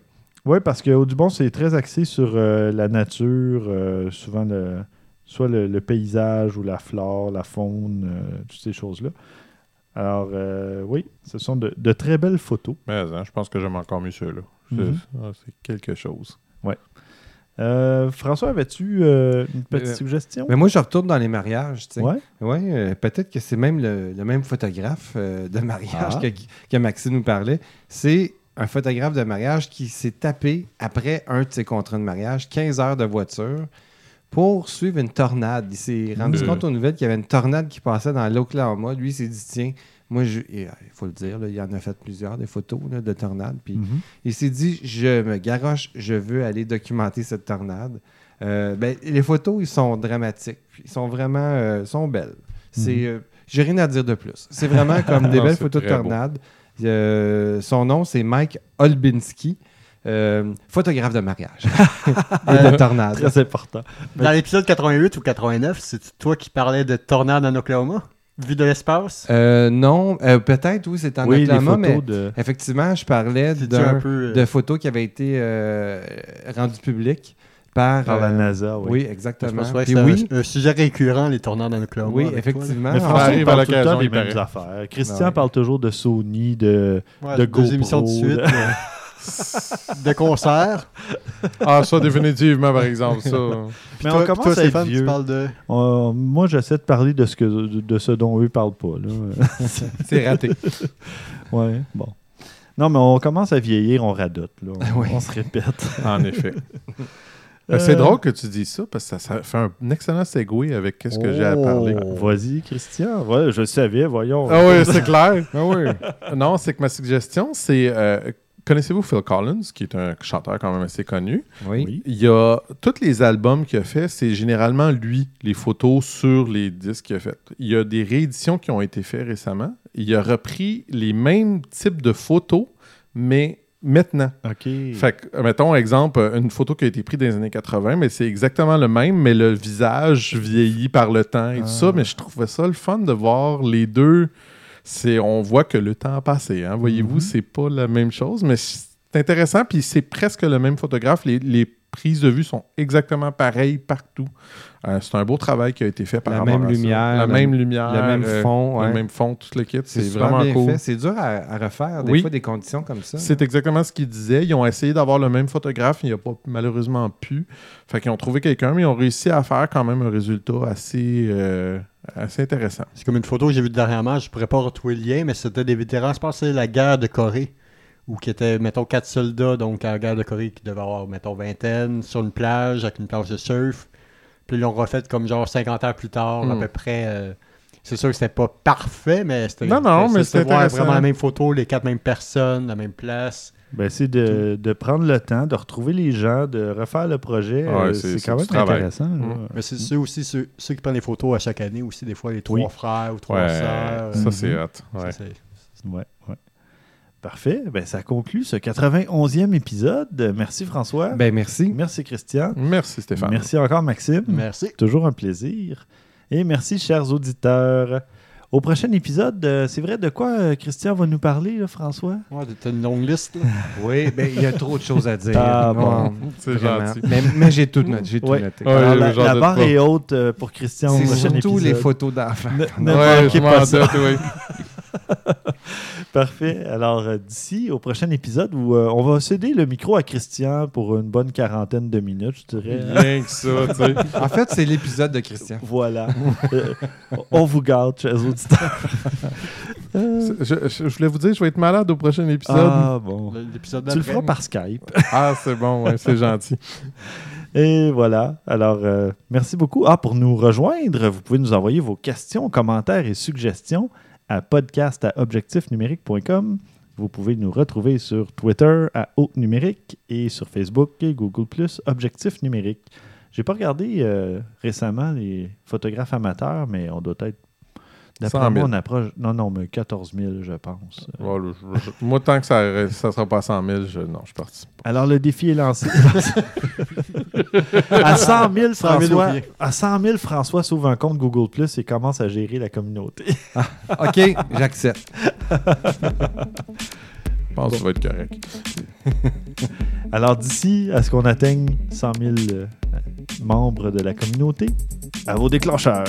Oui, parce que Audubon, c'est très axé sur euh, la nature, euh, souvent le, soit le, le paysage ou la flore, la faune, euh, toutes ces choses-là. Alors, euh, oui, ce sont de, de très belles photos. Mais hein, je pense que j'aime encore mieux ceux-là. C'est Mhm. ah, quelque chose. Euh, François, avais-tu euh, une petite suggestion? Mais moi, je retourne dans les mariages. tu sais. Ouais. Ouais, euh, peut-être que c'est même le, le même photographe euh, de mariage Ah. que, que Maxime nous parlait. C'est un photographe de mariage qui s'est tapé, après un de ses contrats de mariage, 15 heures de voiture pour suivre une tornade. Il s'est rendu compte aux nouvelles qu'il y avait une tornade qui passait dans l'Oklahoma. Lui, il s'est dit, tiens, moi, je- euh, il faut le dire, là, il en a fait plusieurs, des photos là, de tornades. Puis Mhm. il s'est dit, je me garoche, je veux aller documenter cette tornade. Euh, ben, les photos, ils sont dramatiques. Ils sont vraiment euh, sont belles. C'est, Mhm. euh, j'ai rien à dire de plus. C'est vraiment comme des Non, belles photos de très beau. Euh, son nom, c'est Mike Olbinski, euh, photographe de mariage et de tornade. Très important. Dans l'épisode 88 ou 89, c'est toi qui parlais de tornade en Oklahoma, vu de l'espace? Euh, non, euh, peut-être, oui, c'est en oui, Oklahoma, photos mais de... effectivement, je parlais de photos qui avaient été euh, rendues publiques par, par la euh, NASA. Oui. Oui, je exactement. pense que c'est oui, un, un sujet récurrent, les tornades en Oklahoma. oui, avec toi, là. effectivement. Mais Ah, François arrive il à parle tout le l'occasion, temps des il mêmes affaires. Christian Ouais. parle toujours de Sony, de... Ouais, de deux émissions de GoPro, suite. de- là. de concerts. Ah, ça, définitivement, par exemple. Ça. Mais Toi- on commence toi, à être Stéphane, tu vieux. parles de. Euh, moi, j'essaie de parler de ce, que, de, de ce dont eux parlent pas. C'est raté. ouais, bon. Non, mais on commence à vieillir, on radote. Là. On, Ouais. on se répète. En effet. Euh, C'est drôle que tu dis ça parce que ça, ça fait un excellent segue avec ce que j'ai à parler. Oh. Vas-y, Christian. Ouais, je savais, voyons. Ah oui, c'est clair. Ah oui. Non, c'est que ma suggestion, c'est. euh, Connaissez-vous Phil Collins, qui est un chanteur quand même assez connu? Oui. Oui. Il y a tous les albums qu'il a fait, c'est généralement lui, les photos sur les disques qu'il a fait. Il y a des rééditions qui ont été faites récemment. Il a repris les mêmes types de photos, mais maintenant. OK. Fait que, mettons, exemple, une photo qui a été prise dans les années 80, mais c'est exactement le même, mais le visage vieillit par le temps et Ah. tout ça. Mais je trouvais ça le fun de voir les deux. C'est, on voit que le temps a passé. Hein, Voyez-vous, Mhm. c'est pas la même chose, mais c'est intéressant. Puis c'est presque le même photographe. Les, les prises de vue sont exactement pareilles partout. Euh, c'est un beau travail qui a été fait par La rapport même à ça. lumière, la le- même lumière, le même euh, fond, ouais. le même fond, tout le kit. C'est vraiment bien cool. fait. C'est dur à, à refaire, des Oui. fois, des conditions comme ça. C'est exactement ce qu'ils disaient. Ils ont essayé d'avoir le même photographe, il n'y a pas malheureusement pu. Fait qu'ils ont trouvé quelqu'un, mais ils ont réussi à faire quand même un résultat assez, euh, assez intéressant. C'est comme une photo que j'ai vue dernièrement, je pourrais pas retrouver le lien, mais c'était des vétérans, je pense que c'est la guerre de Corée, où qui étaient, mettons, quatre soldats, donc à la guerre de Corée, qui devaient avoir, mettons, vingtaine, sur une plage, avec une planche de surf. Puis ils l'ont refait comme genre 50 ans plus tard, à Mm. peu près. euh, c'est sûr que c'était pas parfait, mais c'était. Non, non, mais c'était voir vraiment la même photo, les quatre mêmes personnes, la même place. Ben, c'est de, de prendre le temps, de retrouver les gens, de refaire le projet. Ouais, Euh, c'est- quand même intéressant. là. Mm. Mais c'est ceux aussi, ceux, ceux qui prennent des photos à chaque année aussi, des fois les trois Oui. frères ou trois Ouais, sœurs. ça Mhm. c'est hot. Ouais. c'est- Ouais, ouais. Parfait. Ben, ça conclut ce 91e épisode. Merci François. Ben, merci. Merci Christian. Merci Stéphane. Merci encore Maxime. Merci. Toujours un plaisir. Et merci chers auditeurs. Au prochain épisode, euh, c'est vrai de quoi euh, Christian va nous parler, là, François? Ouais, t'as une longue liste. Là. Oui, ben, il y a trop de choses à dire. Ah, bon. C'est gentil. Mais, mais j'ai tout noté. J'ai tout Ouais. noté. Ouais, Alors, la, la barre est haute euh, pour Christian au C'est prochain surtout épisode. les photos d'enfants. Ne, ne Ouais, manquez pas ça. doute, oui. Parfait. Alors, euh, d'ici au prochain épisode où euh, on va céder le micro à Christian pour une bonne quarantaine de minutes, je dirais. Rien que ça, tu sais. En fait, c'est l'épisode de Christian. Voilà. Euh, on vous garde, chers auditeurs. Euh, Je, je- je voulais vous dire, je vais être malade au prochain épisode. ah, bon. L'épisode Tu le feras par Skype. Ah, c'est bon, ouais, c'est gentil. Et voilà. Alors, euh, merci beaucoup. Ah, pour nous rejoindre, vous pouvez nous envoyer vos questions, commentaires et suggestions à podcast à objectifnumérique.com. Vous pouvez nous retrouver sur Twitter à Haute Numérique et sur Facebook et Google Objectif Numérique. J'ai pas regardé euh, récemment les photographes amateurs, mais on doit être. D'après 100 000. moi, on approche. Non, non, mais 14 000, je pense. Voilà, je- je- moi, tant que ça ne sera pas 100 000, je, non, je suis parti. Alors, le défi est lancé. à 100 000, 100 000 François, à 100 000, François s'ouvre un compte Google Plus et commence à gérer la communauté. OK, j'accepte. Je pense que ça va être correct. Alors, d'ici à ce qu'on atteigne 100 000 euh, membres de la communauté, à vos déclencheurs.